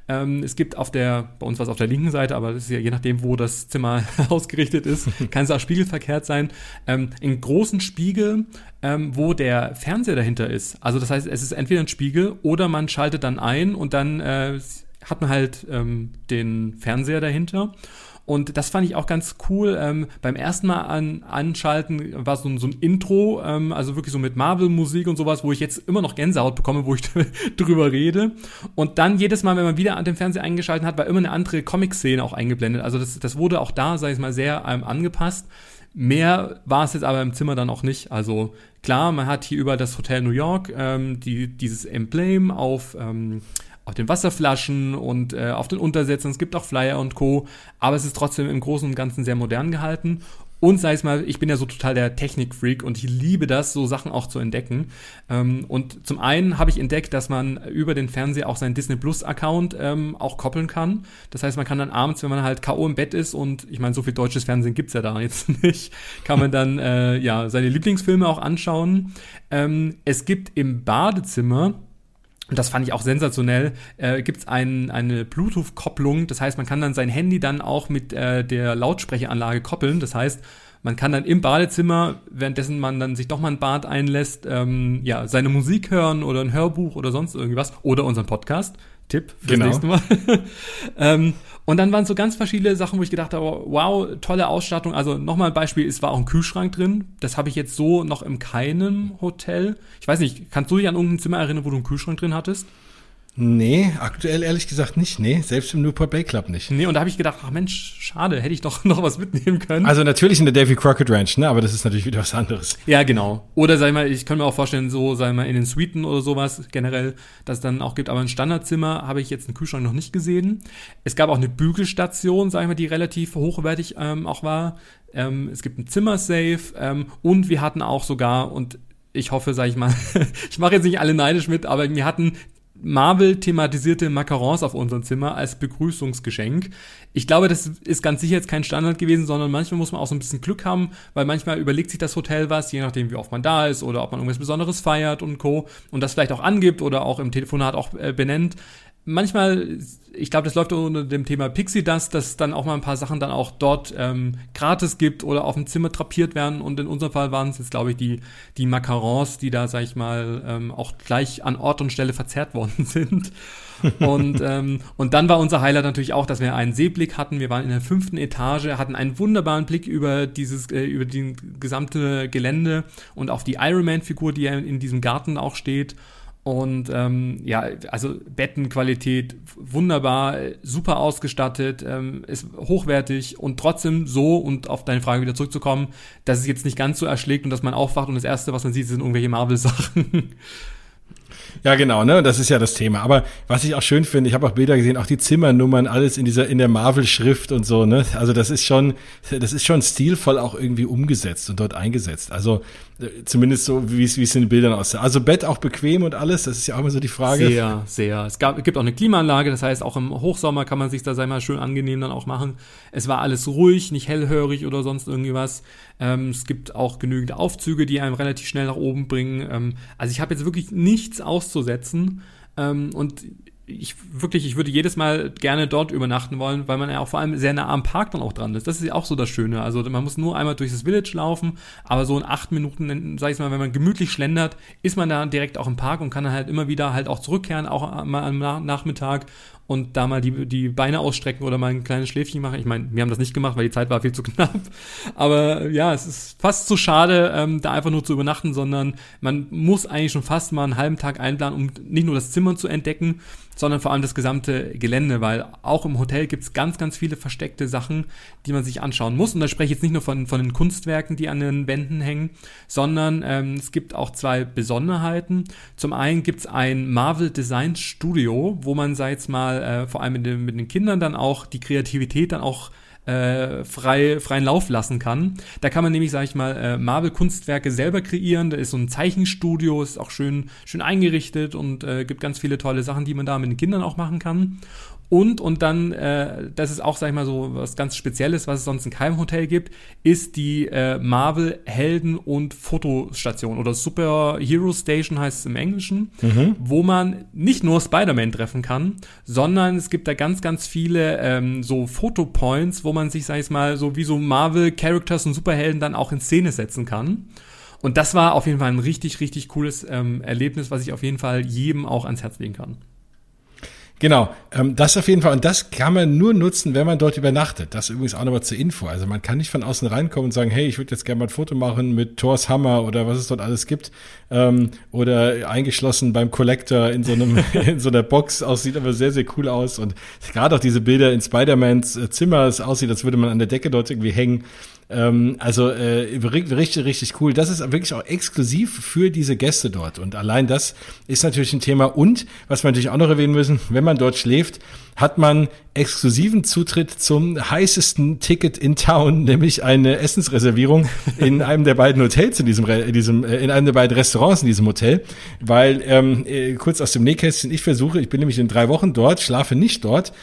A: Ähm, es gibt auf der, bei uns war es auf der linken Seite, aber das ist ja je nachdem, wo das Zimmer ausgerichtet ist, kann es auch spiegelverkehrt sein, ähm, einen großen Spiegel, ähm, wo der Fernseher dahinter ist. Also das heißt, es ist entweder ein Spiegel oder man schaltet dann ein und dann äh, hat man halt ähm, den Fernseher dahinter. Und das fand ich auch ganz cool. Ähm, beim ersten Mal an, anschalten war so, so ein Intro, ähm, also wirklich so mit Marvel-Musik und sowas, wo ich jetzt immer noch Gänsehaut bekomme, wo ich drüber rede. Und dann jedes Mal, wenn man wieder an den Fernseher eingeschaltet hat, war immer eine andere Comic-Szene auch eingeblendet. Also das, das wurde auch da, sag ich mal, sehr ähm, angepasst. Mehr war es jetzt aber im Zimmer dann auch nicht. Also klar, man hat hier über das Hotel New York ähm, die, dieses Emblem auf, ähm, auf den Wasserflaschen und äh, auf den Untersätzen. Es gibt auch Flyer und Co. Aber es ist trotzdem im Großen und Ganzen sehr modern gehalten. Und sei es mal, ich bin ja so total der Technikfreak und ich liebe das, so Sachen auch zu entdecken. Ähm, und zum einen habe ich entdeckt, dass man über den Fernseher auch seinen Disney Plus Account ähm, auch koppeln kann. Das heißt, man kann dann abends, wenn man halt K.O. im Bett ist und ich meine, so viel deutsches Fernsehen gibt's ja da jetzt nicht, kann man dann äh, ja seine Lieblingsfilme auch anschauen. Ähm, es gibt im Badezimmer und das fand ich auch sensationell, äh, gibt es ein, eine Bluetooth-Kopplung. Das heißt, man kann dann sein Handy dann auch mit äh, der Lautsprecheranlage koppeln. Das heißt, man kann dann im Badezimmer, währenddessen man dann sich doch mal ein Bad einlässt, ähm, ja, seine Musik hören oder ein Hörbuch oder sonst irgendwas oder unseren Podcast. Tipp fürs genau. nächste Mal. ähm, und dann waren so ganz verschiedene Sachen, wo ich gedacht habe, wow, tolle Ausstattung. Also nochmal ein Beispiel, es war auch ein Kühlschrank drin. Das habe ich jetzt so noch in keinem Hotel. Ich weiß nicht, kannst du dich an irgendein Zimmer erinnern, wo du einen Kühlschrank drin hattest?
B: Nee, aktuell ehrlich gesagt nicht. Nee, selbst im Newport Bay Club nicht.
A: Nee, und da habe ich gedacht, ach Mensch, schade, hätte ich doch noch was mitnehmen können.
B: Also natürlich in der Davy Crockett Ranch, ne, aber das ist natürlich wieder was anderes.
A: Ja, genau. Oder sag ich mal, ich kann mir auch vorstellen, so, sag ich mal, in den Suiten oder sowas generell, dass dann auch gibt, aber ein Standardzimmer habe ich jetzt einen Kühlschrank noch nicht gesehen. Es gab auch eine Bügelstation, sag ich mal, die relativ hochwertig ähm, auch war. Ähm, es gibt ein Zimmersafe ähm, und wir hatten auch sogar und ich hoffe, sag ich mal, ich mache jetzt nicht alle neidisch mit, aber wir hatten Marvel-thematisierte Macarons auf unserem Zimmer als Begrüßungsgeschenk. Ich glaube, das ist ganz sicher jetzt kein Standard gewesen, sondern manchmal muss man auch so ein bisschen Glück haben, weil manchmal überlegt sich das Hotel was, je nachdem, wie oft man da ist oder ob man irgendwas Besonderes feiert und Co. und das vielleicht auch angibt oder auch im Telefonat auch äh, benennt manchmal, ich glaube, das läuft unter dem Thema Pixie Dust, dass dann auch mal ein paar Sachen dann auch dort ähm, gratis gibt oder auf dem Zimmer trapiert werden. Und in unserem Fall waren es jetzt, glaube ich, die, die Macarons, die da, sag ich mal, ähm, auch gleich an Ort und Stelle verzerrt worden sind. und, ähm, und dann war unser Highlight natürlich auch, dass wir einen Seeblick hatten. Wir waren in der fünften Etage, hatten einen wunderbaren Blick über dieses, äh, über die gesamte Gelände und auf die Ironman-Figur, die ja in diesem Garten auch steht. Und ähm, ja, also Bettenqualität wunderbar, super ausgestattet, ähm, ist hochwertig und trotzdem so, und auf deine Frage wieder zurückzukommen, dass es jetzt nicht ganz so erschlägt und dass man aufwacht und das Erste, was man sieht, sind irgendwelche Marvel-Sachen.
B: Ja, genau, ne? Das ist ja das Thema. Aber was ich auch schön finde, ich habe auch Bilder gesehen, auch die Zimmernummern, alles in dieser in der Marvel-Schrift und so, ne? Also das ist schon, das ist schon stilvoll auch irgendwie umgesetzt und dort eingesetzt. Also äh, zumindest so, wie es in den Bildern aussah. Also Bett auch bequem und alles, das ist ja auch immer so die Frage.
A: Sehr, sehr. Es gab, gibt auch eine Klimaanlage, das heißt, auch im Hochsommer kann man sich da, sei mal, schön angenehm dann auch machen. Es war alles ruhig, nicht hellhörig oder sonst irgendwie was. Ähm, es gibt auch genügend Aufzüge, die einem relativ schnell nach oben bringen. Ähm, also ich habe jetzt wirklich nichts auszusetzen. Ähm, und ich wirklich, ich würde jedes Mal gerne dort übernachten wollen, weil man ja auch vor allem sehr nah am Park dann auch dran ist. Das ist ja auch so das Schöne. Also man muss nur einmal durch das Village laufen, aber so in acht Minuten, sag ich mal, wenn man gemütlich schlendert, ist man da direkt auch im Park und kann dann halt immer wieder halt auch zurückkehren, auch mal am Nachmittag und da mal die, die Beine ausstrecken oder mal ein kleines Schläfchen machen. Ich meine, wir haben das nicht gemacht, weil die Zeit war viel zu knapp. Aber ja, es ist fast zu schade, ähm, da einfach nur zu übernachten, sondern man muss eigentlich schon fast mal einen halben Tag einplanen, um nicht nur das Zimmer zu entdecken, sondern vor allem das gesamte Gelände, weil auch im Hotel gibt's ganz, ganz viele versteckte Sachen, die man sich anschauen muss. Und da spreche ich jetzt nicht nur von, von den Kunstwerken, die an den Wänden hängen, sondern ähm, es gibt auch zwei Besonderheiten. Zum einen gibt's ein Marvel Design Studio, wo man, sag jetzt mal, äh, vor allem mit den, mit den Kindern dann auch die Kreativität dann auch äh, frei, freien Lauf lassen kann. Da kann man nämlich, sag ich mal, äh, Marvel-Kunstwerke selber kreieren. Da ist so ein Zeichenstudio, ist auch schön, schön eingerichtet und äh, gibt ganz viele tolle Sachen, die man da mit den Kindern auch machen kann. Und, und dann, äh, das ist auch, sag ich mal, so was ganz Spezielles, was es sonst in keinem Hotel gibt, ist die äh, Marvel Helden- und Fotostation oder Super Hero Station heißt es im Englischen, mhm. wo man nicht nur Spider-Man treffen kann, sondern es gibt da ganz, ganz viele ähm, so Fotopoints, wo man sich, sag ich mal, so wie so Marvel-Characters und Superhelden dann auch in Szene setzen kann. Und das war auf jeden Fall ein richtig, richtig cooles ähm, Erlebnis, was ich auf jeden Fall jedem auch ans Herz legen kann.
B: Genau, ähm, das auf jeden Fall. Und das kann man nur nutzen, wenn man dort übernachtet. Das übrigens auch nochmal zur Info. Also man kann nicht von außen reinkommen und sagen, hey, ich würde jetzt gerne mal ein Foto machen mit Thors Hammer oder was es dort alles gibt. Ähm, oder eingeschlossen beim Collector in so einem, in so einer Box aussieht aber sehr, sehr cool aus. Und gerade auch diese Bilder in Spider-Mans äh, Zimmer, es aussieht, als würde man an der Decke dort irgendwie hängen. Ähm, also äh, richtig, richtig cool. Das ist wirklich auch exklusiv für diese Gäste dort. Und allein das ist natürlich ein Thema. Und was wir natürlich auch noch erwähnen müssen, wenn man dort schläft, hat man exklusiven Zutritt zum heißesten Ticket in Town, nämlich eine Essensreservierung in einem der beiden Hotels in diesem, in diesem äh, in einem der beiden Restaurants in diesem Hotel, weil ähm, äh, kurz aus dem Nähkästchen, ich versuche, ich bin nämlich in drei Wochen dort, schlafe nicht dort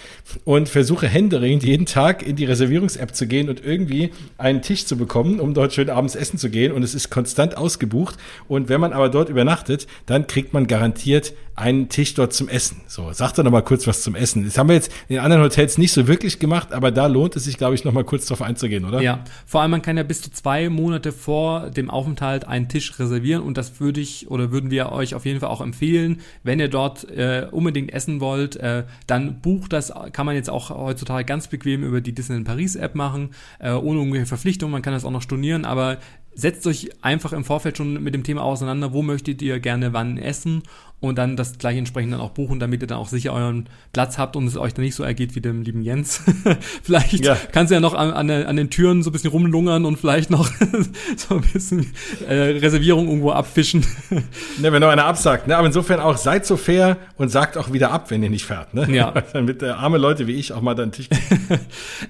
B: und versuche händeringend jeden Tag in die Reservierungs-App zu gehen und irgendwie einen Tisch zu bekommen, um dort schön abends essen zu gehen und es ist konstant ausgebucht und wenn man aber dort übernachtet, dann kriegt man garantiert einen Tisch dort zum Essen. So, sag doch noch mal kurz was zum Essen. Das haben wir jetzt in anderen Hotels nicht so wirklich gemacht, aber da lohnt es sich, glaube ich, noch mal kurz drauf einzugehen, oder?
A: Ja, vor allem man kann ja bis zu zwei Monate vor dem Aufenthalt einen Tisch reservieren und das würde ich oder würden wir euch auf jeden Fall auch empfehlen, wenn ihr dort äh, unbedingt essen wollt, äh, dann bucht das, kann man jetzt auch heutzutage ganz bequem über die Disneyland Paris App machen, äh, ohne irgendwelche Verpflichtungen, man kann das auch noch stornieren, aber setzt euch einfach im Vorfeld schon mit dem Thema auseinander, wo möchtet ihr gerne wann essen und dann das gleich entsprechend dann auch buchen, damit ihr dann auch sicher euren Platz habt und es euch dann nicht so ergeht wie dem lieben Jens. vielleicht ja. kannst du ja noch an, an, an, den Türen so ein bisschen rumlungern und vielleicht noch so ein bisschen äh, Reservierung irgendwo abfischen.
B: ne, wenn noch einer absagt. Ne? Aber insofern auch seid so fair und sagt auch wieder ab, wenn ihr nicht fährt. Ne?
A: Ja.
B: Damit äh, arme Leute wie ich auch mal dann Tisch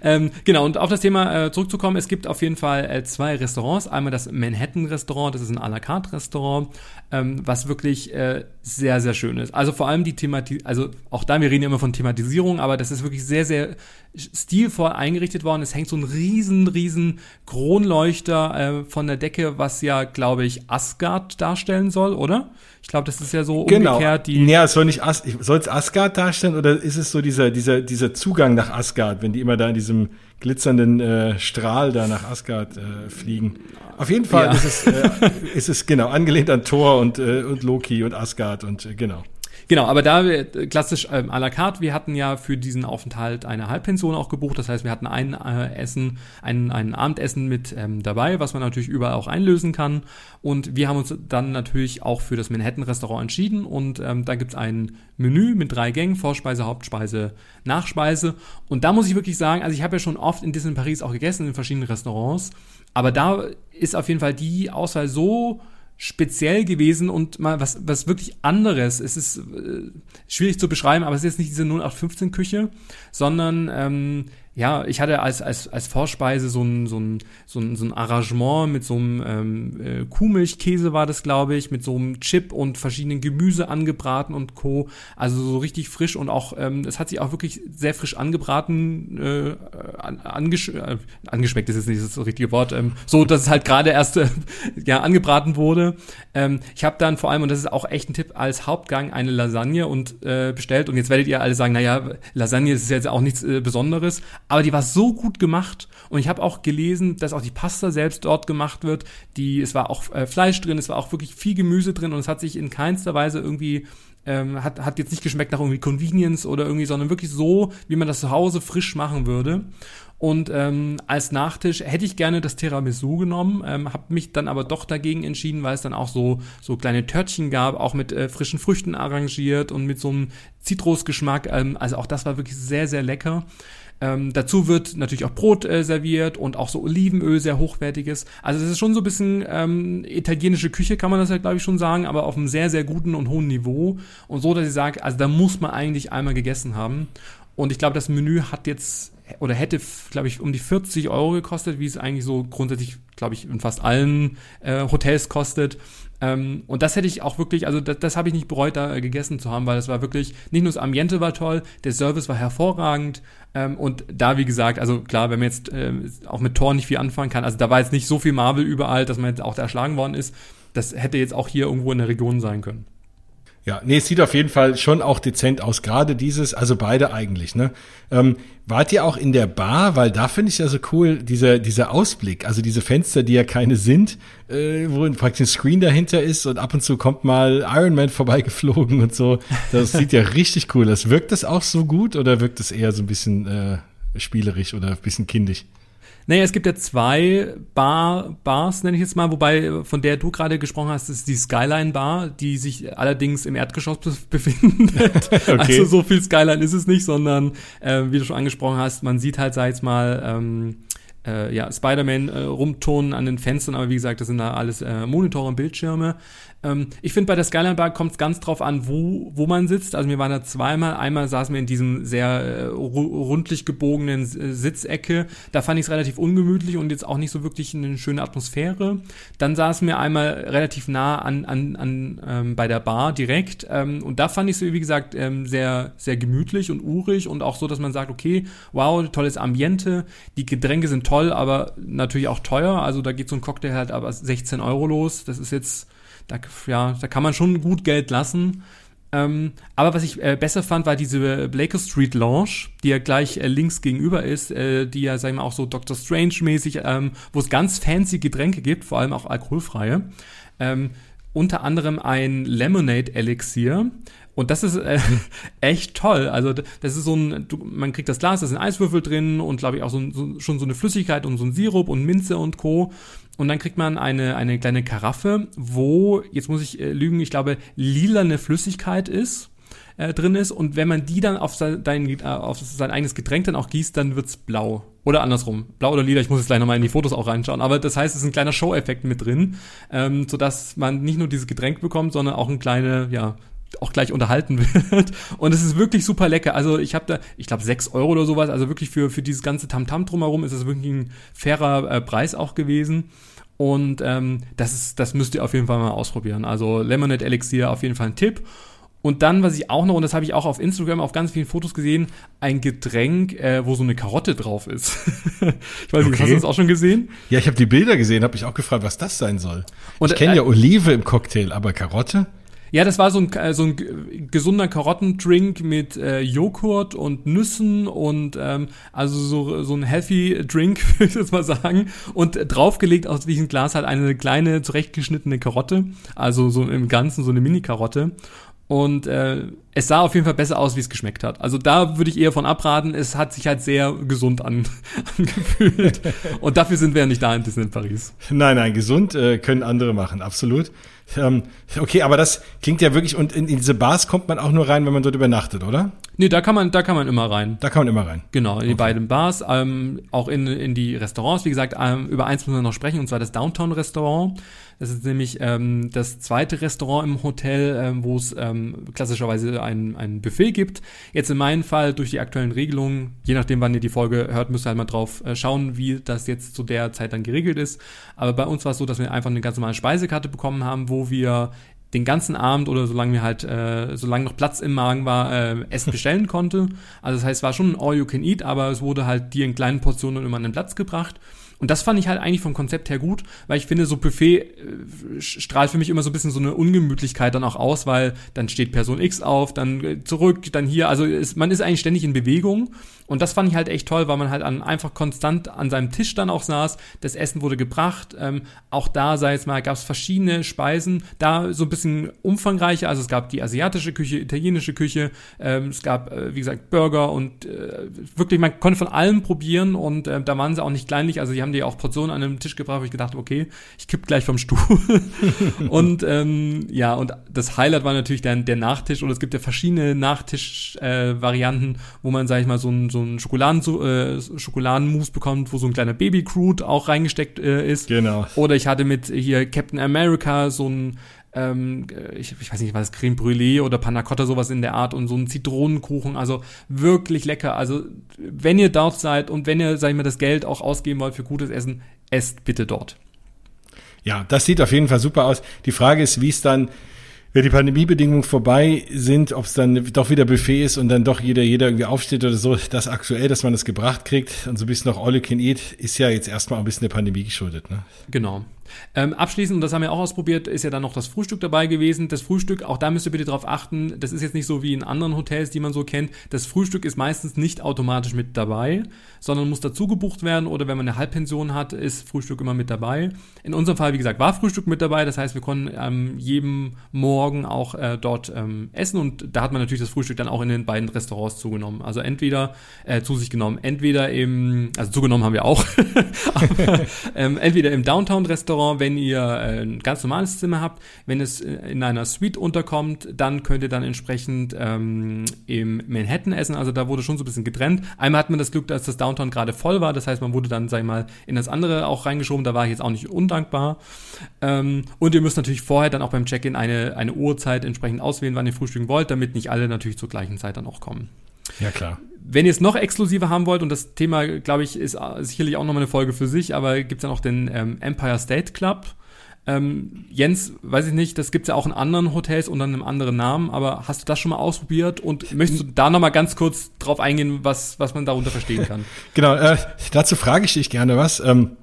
A: ähm, Genau, und auf das Thema äh, zurückzukommen, es gibt auf jeden Fall äh, zwei Restaurants. Einmal das Manhattan-Restaurant, das ist ein à la carte Restaurant, ähm, was wirklich äh, sehr, sehr schön ist. Also vor allem die Thematik, also auch da, wir reden ja immer von Thematisierung, aber das ist wirklich sehr, sehr stilvoll eingerichtet worden. Es hängt so ein riesen, riesen Kronleuchter äh, von der Decke, was ja, glaube ich, Asgard darstellen soll, oder? Ich glaube, das ist ja so
B: genau. umgekehrt die. Ja, es soll nicht As soll es Asgard darstellen oder ist es so dieser, dieser, dieser Zugang nach Asgard, wenn die immer da in diesem glitzernden äh, Strahl da nach Asgard äh, fliegen? Auf jeden Fall ja. ist, es, äh, ist es genau angelehnt an Thor und, äh, und Loki und Asgard und äh, genau.
A: Genau, aber da wir äh, klassisch ähm, à la carte, wir hatten ja für diesen Aufenthalt eine Halbpension auch gebucht. Das heißt, wir hatten ein äh, Essen, ein, ein Abendessen mit ähm, dabei, was man natürlich überall auch einlösen kann. Und wir haben uns dann natürlich auch für das Manhattan-Restaurant entschieden. Und ähm, da gibt's ein Menü mit drei Gängen, Vorspeise, Hauptspeise, Nachspeise. Und da muss ich wirklich sagen, also ich habe ja schon oft in Disney Paris auch gegessen in verschiedenen Restaurants. Aber da ist auf jeden Fall die Auswahl so speziell gewesen und mal was, was wirklich anderes. Es ist äh, schwierig zu beschreiben, aber es ist jetzt nicht diese 0815-Küche, sondern ähm, ja, ich hatte als, als, als Vorspeise so ein, so, ein, so, ein, so ein Arrangement mit so einem ähm, äh, Kuhmilchkäse war das, glaube ich, mit so einem Chip und verschiedenen Gemüse angebraten und Co. Also so richtig frisch und auch, ähm, es hat sich auch wirklich sehr frisch angebraten, äh, angesch äh, angeschmeckt ist jetzt nicht das richtige Wort, ähm, so, dass es halt gerade erst äh, ja, angebraten wurde. Ähm, ich habe dann vor allem, und das ist auch echt ein Tipp, als Hauptgang eine Lasagne und äh, bestellt und jetzt werdet ihr alle sagen, naja, Lasagne ist jetzt auch nichts äh, Besonderes, aber die war so gut gemacht und ich habe auch gelesen, dass auch die Pasta selbst dort gemacht wird. Die, es war auch äh, Fleisch drin, es war auch wirklich viel Gemüse drin und es hat sich in keinster Weise irgendwie ähm, hat, hat jetzt nicht geschmeckt nach irgendwie Convenience oder irgendwie, sondern wirklich so, wie man das zu Hause frisch machen würde. Und ähm, als Nachtisch hätte ich gerne das Tiramisu genommen, ähm, habe mich dann aber doch dagegen entschieden, weil es dann auch so so kleine Törtchen gab, auch mit äh, frischen Früchten arrangiert und mit so einem Zitrusgeschmack. Ähm, also auch das war wirklich sehr sehr lecker. Ähm, dazu wird natürlich auch Brot äh, serviert und auch so Olivenöl, sehr hochwertiges. Also es ist schon so ein bisschen ähm, italienische Küche, kann man das ja, glaube ich, schon sagen, aber auf einem sehr, sehr guten und hohen Niveau. Und so, dass ich sage, also da muss man eigentlich einmal gegessen haben. Und ich glaube, das Menü hat jetzt oder hätte, glaube ich, um die 40 Euro gekostet, wie es eigentlich so grundsätzlich, glaube ich, in fast allen äh, Hotels kostet. Ähm, und das hätte ich auch wirklich, also das, das habe ich nicht bereut, da äh, gegessen zu haben, weil das war wirklich, nicht nur das Ambiente war toll, der Service war hervorragend. Ähm, und da, wie gesagt, also klar, wenn man jetzt äh, auch mit Tor nicht viel anfangen kann, also da war jetzt nicht so viel Marvel überall, dass man jetzt auch erschlagen worden ist. Das hätte jetzt auch hier irgendwo in der Region sein können.
B: Ja, nee, es sieht auf jeden Fall schon auch dezent aus. Gerade dieses, also beide eigentlich, ne? Ähm, wart ihr auch in der Bar? Weil da finde ich ja so cool, dieser, dieser Ausblick, also diese Fenster, die ja keine sind, äh, wo praktisch ein Screen dahinter ist und ab und zu kommt mal Iron Man vorbeigeflogen und so. Das sieht ja richtig cool aus. Wirkt das auch so gut oder wirkt das eher so ein bisschen äh, spielerisch oder ein bisschen kindisch?
A: Naja, es gibt ja zwei Bar, Bars, nenne ich jetzt mal, wobei von der du gerade gesprochen hast, ist die Skyline Bar, die sich allerdings im Erdgeschoss befindet. okay. Also so viel Skyline ist es nicht, sondern äh, wie du schon angesprochen hast, man sieht halt, sag ich mal, ähm, äh, ja, Spider-Man äh, rumturnen an den Fenstern, aber wie gesagt, das sind da alles äh, Monitore und Bildschirme. Ähm, ich finde, bei der Skyline Bar kommt es ganz drauf an, wo, wo man sitzt. Also wir waren da zweimal. Einmal saßen wir in diesem sehr äh, rundlich gebogenen äh, Sitzecke. Da fand ich es relativ ungemütlich und jetzt auch nicht so wirklich eine schöne Atmosphäre. Dann saßen wir einmal relativ nah an, an, an ähm, bei der Bar direkt. Ähm, und da fand ich es, wie gesagt, ähm, sehr, sehr gemütlich und urig und auch so, dass man sagt, okay, wow, tolles Ambiente. Die Getränke sind toll, aber natürlich auch teuer. Also da geht so ein Cocktail halt aber 16 Euro los. Das ist jetzt da, ja, da kann man schon gut Geld lassen. Ähm, aber was ich äh, besser fand, war diese Blaker Street Lounge, die ja gleich äh, links gegenüber ist, äh, die ja, sagen wir auch so Doctor Strange-mäßig, ähm, wo es ganz fancy Getränke gibt, vor allem auch alkoholfreie. Ähm, unter anderem ein Lemonade Elixier. Und das ist äh, echt toll. Also das ist so ein, du, man kriegt das Glas, da sind Eiswürfel drin und glaube ich auch so, so, schon so eine Flüssigkeit und so ein Sirup und Minze und Co. Und dann kriegt man eine, eine kleine Karaffe, wo, jetzt muss ich äh, lügen, ich glaube, lilane Flüssigkeit ist äh, drin ist und wenn man die dann auf sein, dein, äh, auf sein eigenes Getränk dann auch gießt, dann wird's blau. Oder andersrum. Blau oder lila, ich muss jetzt gleich nochmal in die Fotos auch reinschauen. Aber das heißt, es ist ein kleiner Show-Effekt mit drin, ähm, sodass man nicht nur dieses Getränk bekommt, sondern auch ein kleine, ja, auch gleich unterhalten wird. Und es ist wirklich super lecker. Also ich habe da, ich glaube, sechs Euro oder sowas. Also wirklich für, für dieses ganze Tamtam -Tam drumherum ist es wirklich ein fairer äh, Preis auch gewesen. Und ähm, das, ist, das müsst ihr auf jeden Fall mal ausprobieren. Also Lemonade Elixir auf jeden Fall ein Tipp. Und dann, was ich auch noch, und das habe ich auch auf Instagram auf ganz vielen Fotos gesehen, ein Getränk, äh, wo so eine Karotte drauf ist. ich weiß nicht, okay. hast du das auch schon gesehen?
B: Ja, ich habe die Bilder gesehen, habe ich auch gefragt, was das sein soll. Und, ich kenne äh, ja Olive im Cocktail, aber Karotte?
A: Ja, das war so ein, äh, so ein gesunder Karottendrink mit äh, Joghurt und Nüssen und ähm, also so, so ein healthy Drink, würde ich jetzt mal sagen. Und draufgelegt aus diesem Glas halt eine kleine zurechtgeschnittene Karotte, also so im Ganzen so eine Mini-Karotte. Und äh, es sah auf jeden Fall besser aus, wie es geschmeckt hat. Also da würde ich eher von abraten. Es hat sich halt sehr gesund an, angefühlt. Und dafür sind wir ja nicht da in Disneyland Paris.
B: Nein, nein, gesund äh, können andere machen, absolut. Ähm, okay, aber das klingt ja wirklich, und in, in, diese Bars kommt man auch nur rein, wenn man dort übernachtet, oder?
A: Nee, da kann man, da kann man immer rein.
B: Da kann man immer rein.
A: Genau, in die beiden Bars, ähm, auch in, in die Restaurants. Wie gesagt, ähm, über eins müssen wir noch sprechen, und zwar das Downtown-Restaurant. Das ist nämlich ähm, das zweite Restaurant im Hotel, ähm, wo es ähm, klassischerweise ein, ein Buffet gibt. Jetzt in meinem Fall durch die aktuellen Regelungen, je nachdem, wann ihr die Folge hört, müsst ihr halt mal drauf äh, schauen, wie das jetzt zu der Zeit dann geregelt ist. Aber bei uns war es so, dass wir einfach eine ganz normale Speisekarte bekommen haben, wo wir den ganzen Abend oder solange wir halt, äh, solange noch Platz im Magen war, äh, Essen bestellen konnte. Also das heißt, es war schon ein All You Can Eat, aber es wurde halt dir in kleinen Portionen immer an den Platz gebracht. Und das fand ich halt eigentlich vom Konzept her gut, weil ich finde, so Buffet äh, strahlt für mich immer so ein bisschen so eine Ungemütlichkeit dann auch aus, weil dann steht Person X auf, dann äh, zurück, dann hier. Also ist, man ist eigentlich ständig in Bewegung. Und das fand ich halt echt toll, weil man halt an, einfach konstant an seinem Tisch dann auch saß. Das Essen wurde gebracht. Ähm, auch da, sei es mal, gab es verschiedene Speisen. Da so ein bisschen umfangreicher. Also es gab die asiatische Küche, italienische Küche. Ähm, es gab, äh, wie gesagt, Burger und äh, wirklich, man konnte von allem probieren. Und äh, da waren sie auch nicht kleinlich. Also die haben die auch Portionen an den Tisch gebracht, wo ich gedacht okay, ich kipp gleich vom Stuhl. und ähm, ja, und das Highlight war natürlich der, der Nachtisch. Und es gibt ja verschiedene Nachtisch-Varianten, äh, wo man, sag ich mal, so ein, so ein Schokoladen, äh, Schokoladenmousse bekommt, wo so ein kleiner Baby Crude auch reingesteckt äh, ist.
B: Genau.
A: Oder ich hatte mit hier Captain America so ein ähm, ich, ich weiß nicht, was Creme Brûlée oder Panna Cotta, sowas in der Art und so ein Zitronenkuchen, also wirklich lecker. Also wenn ihr dort seid und wenn ihr, sag ich mal, das Geld auch ausgeben wollt für gutes Essen, esst bitte dort.
B: Ja, das sieht auf jeden Fall super aus. Die Frage ist, wie es dann wenn die Pandemiebedingungen vorbei sind, ob es dann doch wieder Buffet ist und dann doch jeder, jeder irgendwie aufsteht oder so, das aktuell, dass man das gebracht kriegt und so ein bisschen noch All You Can Eat, ist ja jetzt erstmal ein bisschen der Pandemie geschuldet. Ne?
A: Genau. Ähm, abschließend, und das haben wir auch ausprobiert, ist ja dann noch das Frühstück dabei gewesen. Das Frühstück, auch da müsst ihr bitte darauf achten, das ist jetzt nicht so wie in anderen Hotels, die man so kennt. Das Frühstück ist meistens nicht automatisch mit dabei, sondern muss dazu gebucht werden oder wenn man eine Halbpension hat, ist Frühstück immer mit dabei. In unserem Fall, wie gesagt, war Frühstück mit dabei. Das heißt, wir konnten ähm, jedem Morgen auch äh, dort ähm, essen und da hat man natürlich das Frühstück dann auch in den beiden Restaurants zugenommen. Also entweder äh, zu sich genommen, entweder im, also zugenommen haben wir auch, aber, ähm, entweder im Downtown-Restaurant, wenn ihr äh, ein ganz normales Zimmer habt, wenn es in einer Suite unterkommt, dann könnt ihr dann entsprechend ähm, im Manhattan essen. Also da wurde schon so ein bisschen getrennt. Einmal hat man das Glück, dass das Downtown gerade voll war, das heißt, man wurde dann, sag ich mal, in das andere auch reingeschoben. Da war ich jetzt auch nicht undankbar. Ähm, und ihr müsst natürlich vorher dann auch beim Check-in eine, eine Uhrzeit entsprechend auswählen, wann ihr frühstücken wollt, damit nicht alle natürlich zur gleichen Zeit dann auch kommen.
B: Ja, klar.
A: Wenn ihr es noch exklusiver haben wollt, und das Thema, glaube ich, ist sicherlich auch nochmal eine Folge für sich, aber gibt es dann auch den ähm, Empire State Club. Ähm, Jens, weiß ich nicht, das gibt es ja auch in anderen Hotels unter einem anderen Namen, aber hast du das schon mal ausprobiert und möchtest du da nochmal ganz kurz drauf eingehen, was, was man darunter verstehen kann?
B: genau, äh, dazu frage ich dich gerne was. Ähm,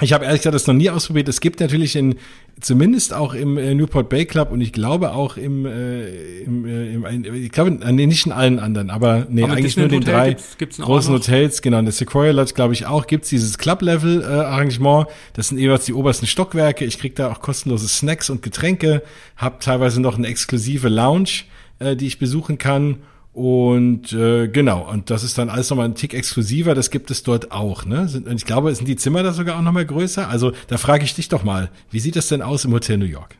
B: ich habe ehrlich gesagt das noch nie ausprobiert. Es gibt natürlich in, zumindest auch im äh, Newport Bay Club und ich glaube auch im, äh, im, äh, im ich glaube, nee, nicht in allen anderen, aber nee, aber eigentlich nur in den Hotel drei gibt's, gibt's großen Hotels, genau, in der Sequoia Lodge, glaube ich auch, gibt's dieses Club-Level-Arrangement. Das sind jeweils die obersten Stockwerke. Ich krieg da auch kostenlose Snacks und Getränke, habe teilweise noch eine exklusive Lounge, äh, die ich besuchen kann und äh, genau, und das ist dann alles nochmal ein Tick exklusiver, das gibt es dort auch. Ne? Und ich glaube, sind die Zimmer da sogar auch nochmal größer? Also da frage ich dich doch mal, wie sieht das denn aus im Hotel New York?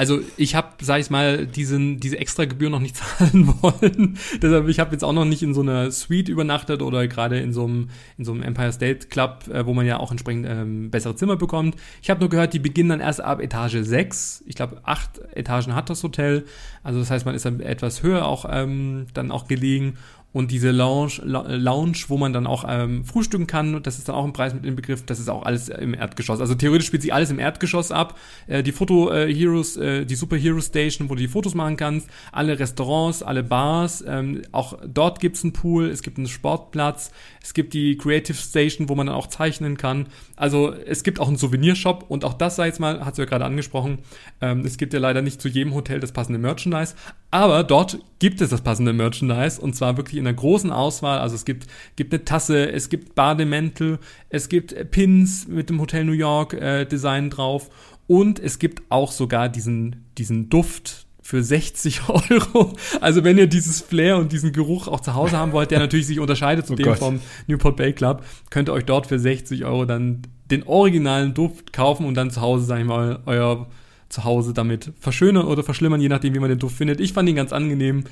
A: Also ich habe, sag ich mal, diesen, diese extra Gebühr noch nicht zahlen wollen. Deshalb, ich habe jetzt auch noch nicht in so einer Suite übernachtet oder gerade in so einem, in so einem Empire State Club, äh, wo man ja auch entsprechend ähm, bessere Zimmer bekommt. Ich habe nur gehört, die beginnen dann erst ab Etage 6. Ich glaube, acht Etagen hat das Hotel. Also das heißt, man ist dann etwas höher auch ähm, dann auch gelegen und diese Lounge, Lounge, wo man dann auch ähm, frühstücken kann, das ist dann auch im Preis mit inbegriffen, das ist auch alles im Erdgeschoss. Also theoretisch spielt sich alles im Erdgeschoss ab. Äh, die Foto äh, Heroes, äh, die Super Hero Station, wo du die Fotos machen kannst, alle Restaurants, alle Bars, ähm, auch dort gibt's einen Pool, es gibt einen Sportplatz, es gibt die Creative Station, wo man dann auch zeichnen kann. Also es gibt auch einen Souvenirshop und auch das, sei jetzt mal, hat sie ja gerade angesprochen, ähm, es gibt ja leider nicht zu jedem Hotel das passende Merchandise, aber dort gibt es das passende Merchandise und zwar wirklich in einer großen Auswahl. Also es gibt, gibt eine Tasse, es gibt Bademäntel, es gibt Pins mit dem Hotel New York äh, Design drauf und es gibt auch sogar diesen, diesen Duft für 60 Euro. Also wenn ihr dieses Flair und diesen Geruch auch zu Hause haben wollt, der natürlich sich unterscheidet zu oh dem Gott. vom Newport Bay Club, könnt ihr euch dort für 60 Euro dann den originalen Duft kaufen und dann zu Hause, sag ich mal, euer Zuhause damit verschönern oder verschlimmern, je nachdem, wie man den Duft findet. Ich fand ihn ganz angenehm.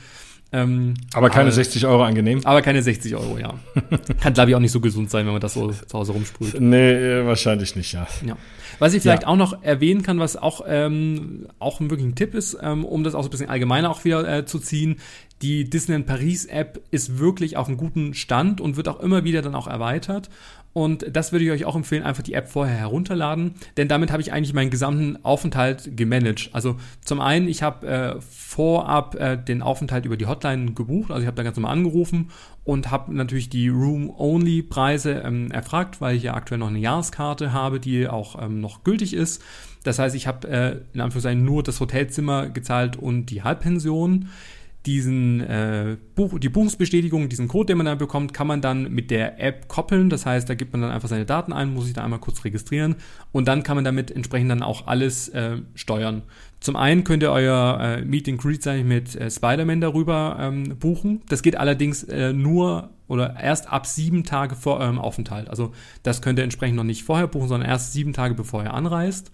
B: Ähm, aber keine aber, 60 Euro angenehm.
A: Aber keine 60 Euro, ja. Kann, glaube ich, auch nicht so gesund sein, wenn man das so zu Hause rumsprüht.
B: Nee, wahrscheinlich nicht, ja.
A: ja. Was ich vielleicht ja. auch noch erwähnen kann, was auch, ähm, auch wirklich ein Tipp ist, ähm, um das auch so ein bisschen allgemeiner auch wieder äh, zu ziehen, die Disneyland Paris App ist wirklich auf einem guten Stand und wird auch immer wieder dann auch erweitert. Und das würde ich euch auch empfehlen, einfach die App vorher herunterladen, denn damit habe ich eigentlich meinen gesamten Aufenthalt gemanagt. Also zum einen, ich habe äh, vorab äh, den Aufenthalt über die Hotline gebucht, also ich habe da ganz normal angerufen und habe natürlich die Room-Only-Preise ähm, erfragt, weil ich ja aktuell noch eine Jahreskarte habe, die auch ähm, noch gültig ist. Das heißt, ich habe äh, in Anführungszeichen nur das Hotelzimmer gezahlt und die Halbpension diesen äh, Buch, die Buchungsbestätigung, diesen Code, den man dann bekommt, kann man dann mit der App koppeln. Das heißt, da gibt man dann einfach seine Daten ein, muss sich da einmal kurz registrieren und dann kann man damit entsprechend dann auch alles äh, steuern. Zum einen könnt ihr euer äh, Meet and Greet ich, mit äh, Spider-Man darüber ähm, buchen. Das geht allerdings äh, nur oder erst ab sieben Tage vor eurem Aufenthalt. Also das könnt ihr entsprechend noch nicht vorher buchen, sondern erst sieben Tage bevor ihr anreist.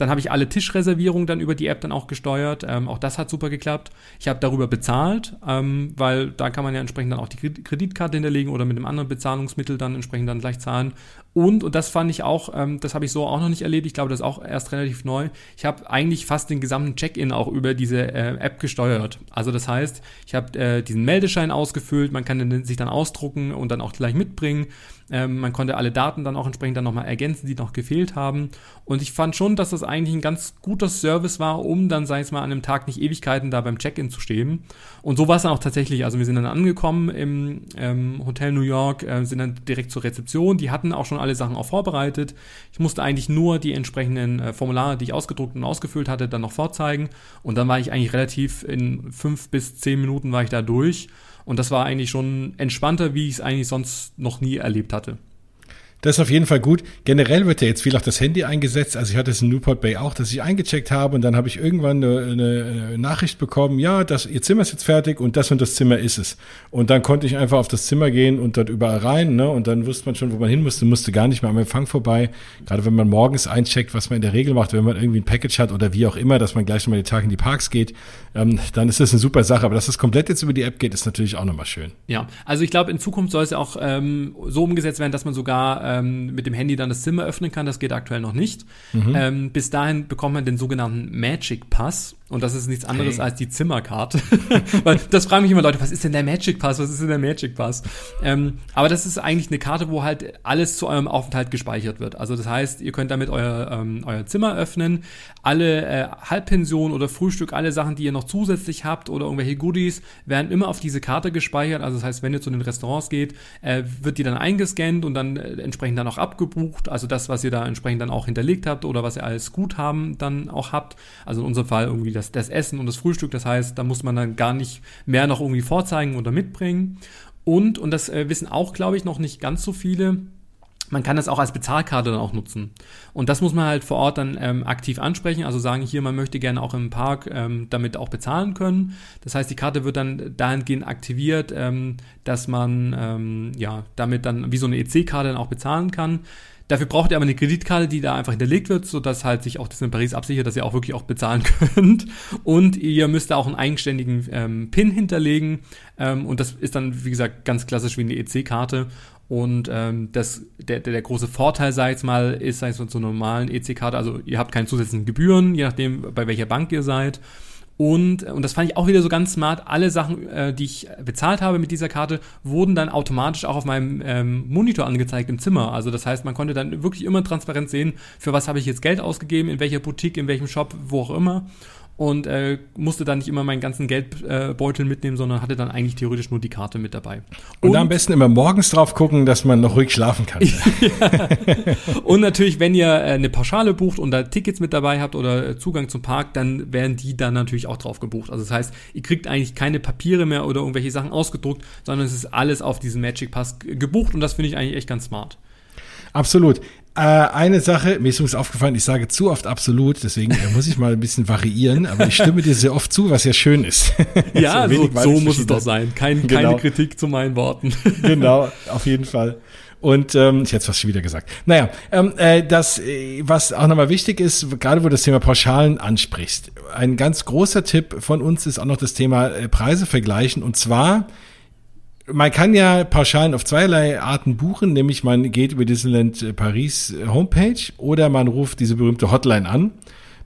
A: Dann habe ich alle Tischreservierungen dann über die App dann auch gesteuert. Ähm, auch das hat super geklappt. Ich habe darüber bezahlt, ähm, weil da kann man ja entsprechend dann auch die Kreditkarte hinterlegen oder mit einem anderen Bezahlungsmittel dann entsprechend dann gleich zahlen. Und, und das fand ich auch, ähm, das habe ich so auch noch nicht erlebt, ich glaube, das ist auch erst relativ neu. Ich habe eigentlich fast den gesamten Check-in auch über diese äh, App gesteuert. Also das heißt, ich habe äh, diesen Meldeschein ausgefüllt, man kann den sich dann ausdrucken und dann auch gleich mitbringen. Ähm, man konnte alle Daten dann auch entsprechend dann nochmal ergänzen, die noch gefehlt haben. Und ich fand schon, dass das eigentlich ein ganz guter Service war, um dann, sag ich mal, an einem Tag nicht Ewigkeiten da beim Check-in zu stehen. Und so war es dann auch tatsächlich. Also wir sind dann angekommen im ähm, Hotel New York, äh, sind dann direkt zur Rezeption. Die hatten auch schon alle Sachen auch vorbereitet. Ich musste eigentlich nur die entsprechenden äh, Formulare, die ich ausgedruckt und ausgefüllt hatte, dann noch vorzeigen. Und dann war ich eigentlich relativ in fünf bis zehn Minuten war ich da durch. Und das war eigentlich schon entspannter, wie ich es eigentlich sonst noch nie erlebt hatte.
B: Das ist auf jeden Fall gut. Generell wird ja jetzt viel auch das Handy eingesetzt. Also ich hatte es in Newport Bay auch, dass ich eingecheckt habe und dann habe ich irgendwann eine, eine Nachricht bekommen, ja, das, Ihr Zimmer ist jetzt fertig und das und das Zimmer ist es. Und dann konnte ich einfach auf das Zimmer gehen und dort überall rein, ne? Und dann wusste man schon, wo man hin musste, musste gar nicht mehr am Empfang vorbei. Gerade wenn man morgens eincheckt, was man in der Regel macht, wenn man irgendwie ein Package hat oder wie auch immer, dass man gleich nochmal den Tag in die Parks geht, ähm, dann ist das eine super Sache. Aber dass das komplett jetzt über die App geht, ist natürlich auch nochmal schön.
A: Ja, also ich glaube, in Zukunft soll es auch ähm, so umgesetzt werden, dass man sogar ähm, mit dem Handy dann das Zimmer öffnen kann. Das geht aktuell noch nicht. Mhm. Ähm, bis dahin bekommt man den sogenannten Magic Pass. Und das ist nichts anderes hey. als die Zimmerkarte. Weil das fragen mich immer Leute, was ist denn der Magic Pass? Was ist denn der Magic Pass? Ähm, aber das ist eigentlich eine Karte, wo halt alles zu eurem Aufenthalt gespeichert wird. Also das heißt, ihr könnt damit euer, ähm, euer Zimmer öffnen. Alle äh, Halbpension oder Frühstück, alle Sachen, die ihr noch zusätzlich habt oder irgendwelche Goodies, werden immer auf diese Karte gespeichert. Also das heißt, wenn ihr zu den Restaurants geht, äh, wird die dann eingescannt und dann äh, entsprechend dann auch abgebucht. Also das, was ihr da entsprechend dann auch hinterlegt habt oder was ihr als Guthaben dann auch habt. Also in unserem Fall irgendwie das, das Essen und das Frühstück. Das heißt, da muss man dann gar nicht mehr noch irgendwie vorzeigen oder mitbringen. Und, und das äh, wissen auch, glaube ich, noch nicht ganz so viele, man kann das auch als Bezahlkarte dann auch nutzen. Und das muss man halt vor Ort dann ähm, aktiv ansprechen, also sagen hier, man möchte gerne auch im Park ähm, damit auch bezahlen können. Das heißt, die Karte wird dann dahingehend aktiviert, ähm, dass man ähm, ja damit dann wie so eine EC-Karte dann auch bezahlen kann. Dafür braucht ihr aber eine Kreditkarte, die da einfach hinterlegt wird, sodass halt sich auch das in Paris absichert, dass ihr auch wirklich auch bezahlen könnt. Und ihr müsst da auch einen eigenständigen ähm, PIN hinterlegen. Ähm, und das ist dann, wie gesagt, ganz klassisch wie eine EC-Karte. Und ähm, das, der, der, der große Vorteil, ich jetzt mal, ist, sag ich mal, so normalen EC-Karte, also ihr habt keine zusätzlichen Gebühren, je nachdem, bei welcher Bank ihr seid. Und, und das fand ich auch wieder so ganz smart. Alle Sachen, äh, die ich bezahlt habe mit dieser Karte, wurden dann automatisch auch auf meinem ähm, Monitor angezeigt im Zimmer. Also das heißt, man konnte dann wirklich immer transparent sehen, für was habe ich jetzt Geld ausgegeben, in welcher Boutique, in welchem Shop, wo auch immer und äh, musste dann nicht immer meinen ganzen Geldbeutel äh, mitnehmen, sondern hatte dann eigentlich theoretisch nur die Karte mit dabei.
B: Und, und am besten immer morgens drauf gucken, dass man noch ruhig schlafen kann.
A: ja. Und natürlich, wenn ihr äh, eine Pauschale bucht und da Tickets mit dabei habt oder äh, Zugang zum Park, dann werden die dann natürlich auch drauf gebucht. Also das heißt, ihr kriegt eigentlich keine Papiere mehr oder irgendwelche Sachen ausgedruckt, sondern es ist alles auf diesen Magic Pass gebucht und das finde ich eigentlich echt ganz smart.
B: Absolut. Äh, eine Sache, mir ist übrigens aufgefallen, ich sage zu oft absolut, deswegen äh, muss ich mal ein bisschen variieren, aber ich stimme dir sehr oft zu, was ja schön ist.
A: Ja, so, so muss es doch sein. Kein, genau. Keine Kritik zu meinen Worten.
B: Genau, auf jeden Fall. Und ähm, ich hätte es fast schon wieder gesagt. Naja, ähm, äh, das, äh, was auch nochmal wichtig ist, gerade wo du das Thema Pauschalen ansprichst, ein ganz großer Tipp von uns ist auch noch das Thema äh, Preise vergleichen. Und zwar man kann ja Pauschalen auf zweierlei Arten buchen, nämlich man geht über Disneyland äh, Paris äh, Homepage oder man ruft diese berühmte Hotline an,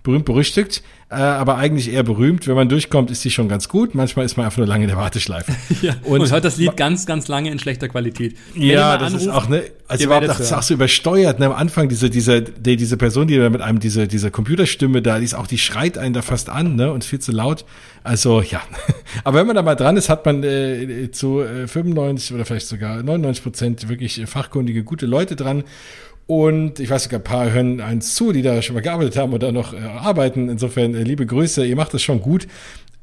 B: berühmt berüchtigt äh, aber eigentlich eher berühmt. Wenn man durchkommt, ist sie schon ganz gut. Manchmal ist man einfach nur lange in der Warteschleife.
A: ja, und, und hört das Lied ganz, ganz lange in schlechter Qualität.
B: Wenn ja, das anruft, ist auch, ne, also überhaupt das ist auch so übersteuert. Ne? Am Anfang diese, diese, die, diese Person, die da mit einem, diese, diese Computerstimme da, die ist auch, die schreit einen da fast an, ne, und viel zu laut. Also, ja. aber wenn man da mal dran ist, hat man äh, zu äh, 95 oder vielleicht sogar 99 Prozent wirklich fachkundige, gute Leute dran. Und ich weiß sogar, ein paar hören eins zu, die da schon mal gearbeitet haben oder noch äh, arbeiten. Insofern, äh, liebe Grüße, ihr macht das schon gut.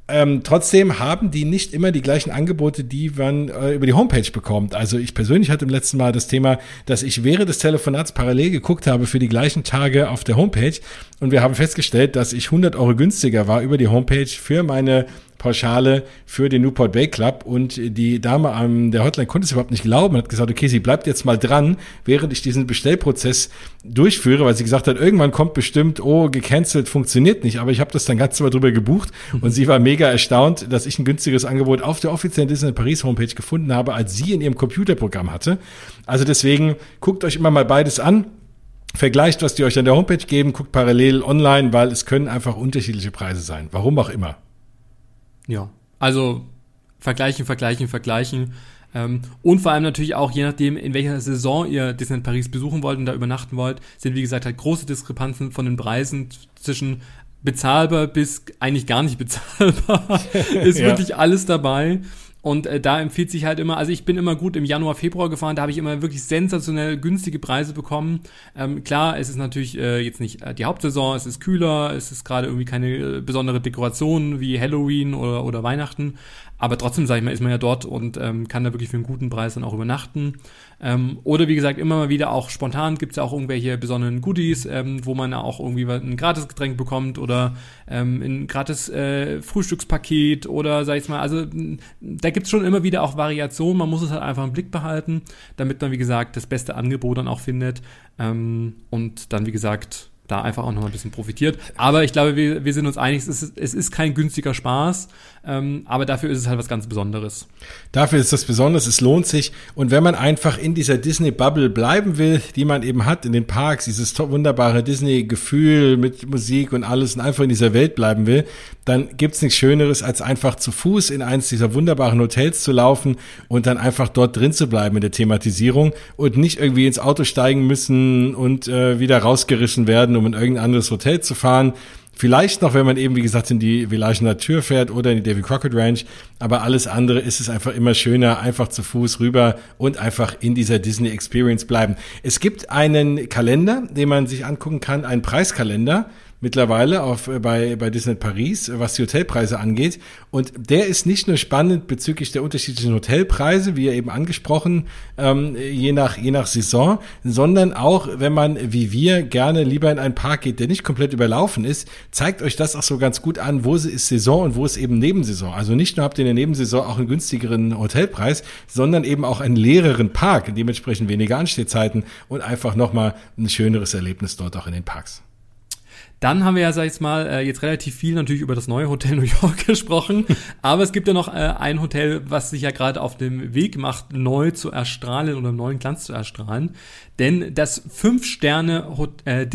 B: Ähm, trotzdem haben die nicht immer die gleichen Angebote, die man äh, über die Homepage bekommt. Also ich persönlich hatte im letzten Mal das Thema, dass ich während des Telefonats parallel geguckt habe für die gleichen Tage auf der Homepage und wir haben festgestellt, dass ich 100 Euro günstiger war über die Homepage für meine Pauschale für den Newport Bay Club und die Dame an der Hotline konnte es überhaupt nicht glauben, hat gesagt, okay, sie bleibt jetzt mal dran, während ich diesen Bestellprozess durchführe, weil sie gesagt hat, irgendwann kommt bestimmt, oh, gecancelt, funktioniert nicht, aber ich habe das dann ganz mal drüber gebucht und sie war mega erstaunt, dass ich ein günstigeres Angebot auf der offiziellen Disney Paris Homepage gefunden habe, als sie in ihrem Computerprogramm hatte. Also deswegen guckt euch immer mal beides an Vergleicht, was die euch an der Homepage geben, guckt parallel online, weil es können einfach unterschiedliche Preise sein. Warum auch immer.
A: Ja, also vergleichen, vergleichen, vergleichen. Ähm, und vor allem natürlich auch, je nachdem, in welcher Saison ihr Disneyland Paris besuchen wollt und da übernachten wollt, sind wie gesagt halt große Diskrepanzen von den Preisen zwischen bezahlbar bis eigentlich gar nicht bezahlbar. ist ja. wirklich alles dabei. Und äh, da empfiehlt sich halt immer, also ich bin immer gut im Januar, Februar gefahren, da habe ich immer wirklich sensationell günstige Preise bekommen. Ähm, klar, es ist natürlich äh, jetzt nicht äh, die Hauptsaison, es ist kühler, es ist gerade irgendwie keine äh, besondere Dekoration wie Halloween oder, oder Weihnachten, aber trotzdem, sage ich mal, ist man ja dort und ähm, kann da wirklich für einen guten Preis dann auch übernachten. Ähm, oder wie gesagt, immer mal wieder auch spontan gibt es ja auch irgendwelche besonderen Goodies, ähm, wo man auch irgendwie ein Gratisgetränk bekommt oder ähm, ein gratis äh, Frühstückspaket oder sag ich mal, also da gibt es schon immer wieder auch Variationen. Man muss es halt einfach im Blick behalten, damit man, wie gesagt, das beste Angebot dann auch findet. Ähm, und dann, wie gesagt, da einfach auch noch ein bisschen profitiert. Aber ich glaube, wir, wir sind uns einig, es ist, es ist kein günstiger Spaß, ähm, aber dafür ist es halt was ganz Besonderes.
B: Dafür ist das Besonderes, es lohnt sich. Und wenn man einfach in dieser Disney-Bubble bleiben will, die man eben hat in den Parks, dieses wunderbare Disney-Gefühl mit Musik und alles und einfach in dieser Welt bleiben will, dann gibt's nichts Schöneres, als einfach zu Fuß in eins dieser wunderbaren Hotels zu laufen und dann einfach dort drin zu bleiben in der Thematisierung und nicht irgendwie ins Auto steigen müssen und äh, wieder rausgerissen werden, um in irgendein anderes Hotel zu fahren. Vielleicht noch, wenn man eben, wie gesagt, in die Village Natur fährt oder in die Davy Crockett Ranch. Aber alles andere ist es einfach immer schöner, einfach zu Fuß rüber und einfach in dieser Disney Experience bleiben. Es gibt einen Kalender, den man sich angucken kann, einen Preiskalender mittlerweile auf, äh, bei, bei Disney Paris, was die Hotelpreise angeht. Und der ist nicht nur spannend bezüglich der unterschiedlichen Hotelpreise, wie eben angesprochen, ähm, je, nach, je nach Saison, sondern auch, wenn man wie wir gerne lieber in einen Park geht, der nicht komplett überlaufen ist, zeigt euch das auch so ganz gut an, wo ist Saison und wo ist eben Nebensaison. Also nicht nur habt ihr in der Nebensaison auch einen günstigeren Hotelpreis, sondern eben auch einen leereren Park, dementsprechend weniger Anstehzeiten und einfach nochmal ein schöneres Erlebnis dort auch in den Parks.
A: Dann haben wir ja, sag ich mal, äh, jetzt relativ viel natürlich über das neue Hotel New York gesprochen. Aber es gibt ja noch äh, ein Hotel, was sich ja gerade auf dem Weg macht, neu zu erstrahlen oder neuen Glanz zu erstrahlen. Denn das Fünf-Sterne äh,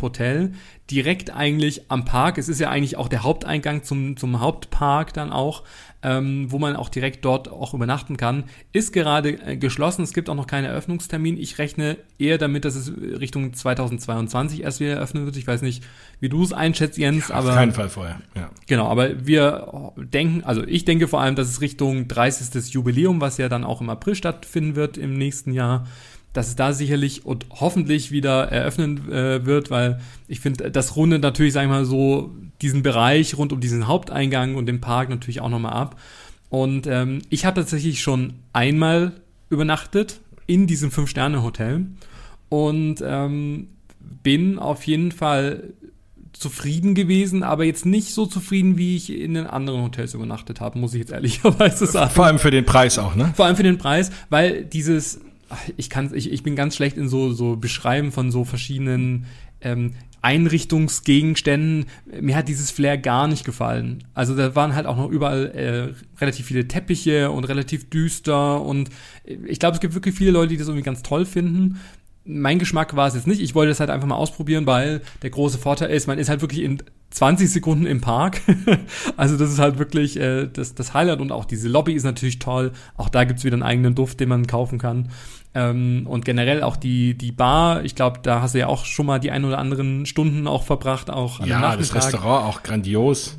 A: Hotel direkt eigentlich am Park, es ist ja eigentlich auch der Haupteingang zum, zum Hauptpark dann auch, ähm, wo man auch direkt dort auch übernachten kann, ist gerade äh, geschlossen. Es gibt auch noch keinen Eröffnungstermin. Ich rechne eher damit, dass es Richtung 2022 erst wieder eröffnen wird. Ich weiß nicht, wie du es einschätzt, Jens. Ja, auf
B: aber, keinen Fall vorher. Ja.
A: Genau, aber wir denken, also ich denke vor allem, dass es Richtung 30. Jubiläum, was ja dann auch im April stattfinden wird im nächsten Jahr, dass es da sicherlich und hoffentlich wieder eröffnen äh, wird, weil ich finde, das rundet natürlich, sag ich mal, so diesen Bereich rund um diesen Haupteingang und den Park natürlich auch nochmal ab. Und ähm, ich habe tatsächlich schon einmal übernachtet in diesem Fünf-Sterne-Hotel und ähm, bin auf jeden Fall zufrieden gewesen, aber jetzt nicht so zufrieden, wie ich in den anderen Hotels übernachtet habe, muss ich jetzt ehrlicherweise sagen.
B: Vor allem für den Preis auch, ne?
A: Vor allem für den Preis, weil dieses ich kann ich, ich bin ganz schlecht in so so Beschreiben von so verschiedenen ähm, Einrichtungsgegenständen. Mir hat dieses Flair gar nicht gefallen. Also da waren halt auch noch überall äh, relativ viele Teppiche und relativ düster und ich glaube, es gibt wirklich viele Leute, die das irgendwie ganz toll finden. Mein Geschmack war es jetzt nicht. Ich wollte das halt einfach mal ausprobieren, weil der große Vorteil ist, man ist halt wirklich in 20 Sekunden im Park. also das ist halt wirklich äh, das, das Highlight und auch diese Lobby ist natürlich toll. Auch da gibt's wieder einen eigenen Duft, den man kaufen kann. Ähm, und generell auch die, die Bar, ich glaube, da hast du ja auch schon mal die ein oder anderen Stunden auch verbracht, auch
B: an Ja, das Restaurant auch grandios.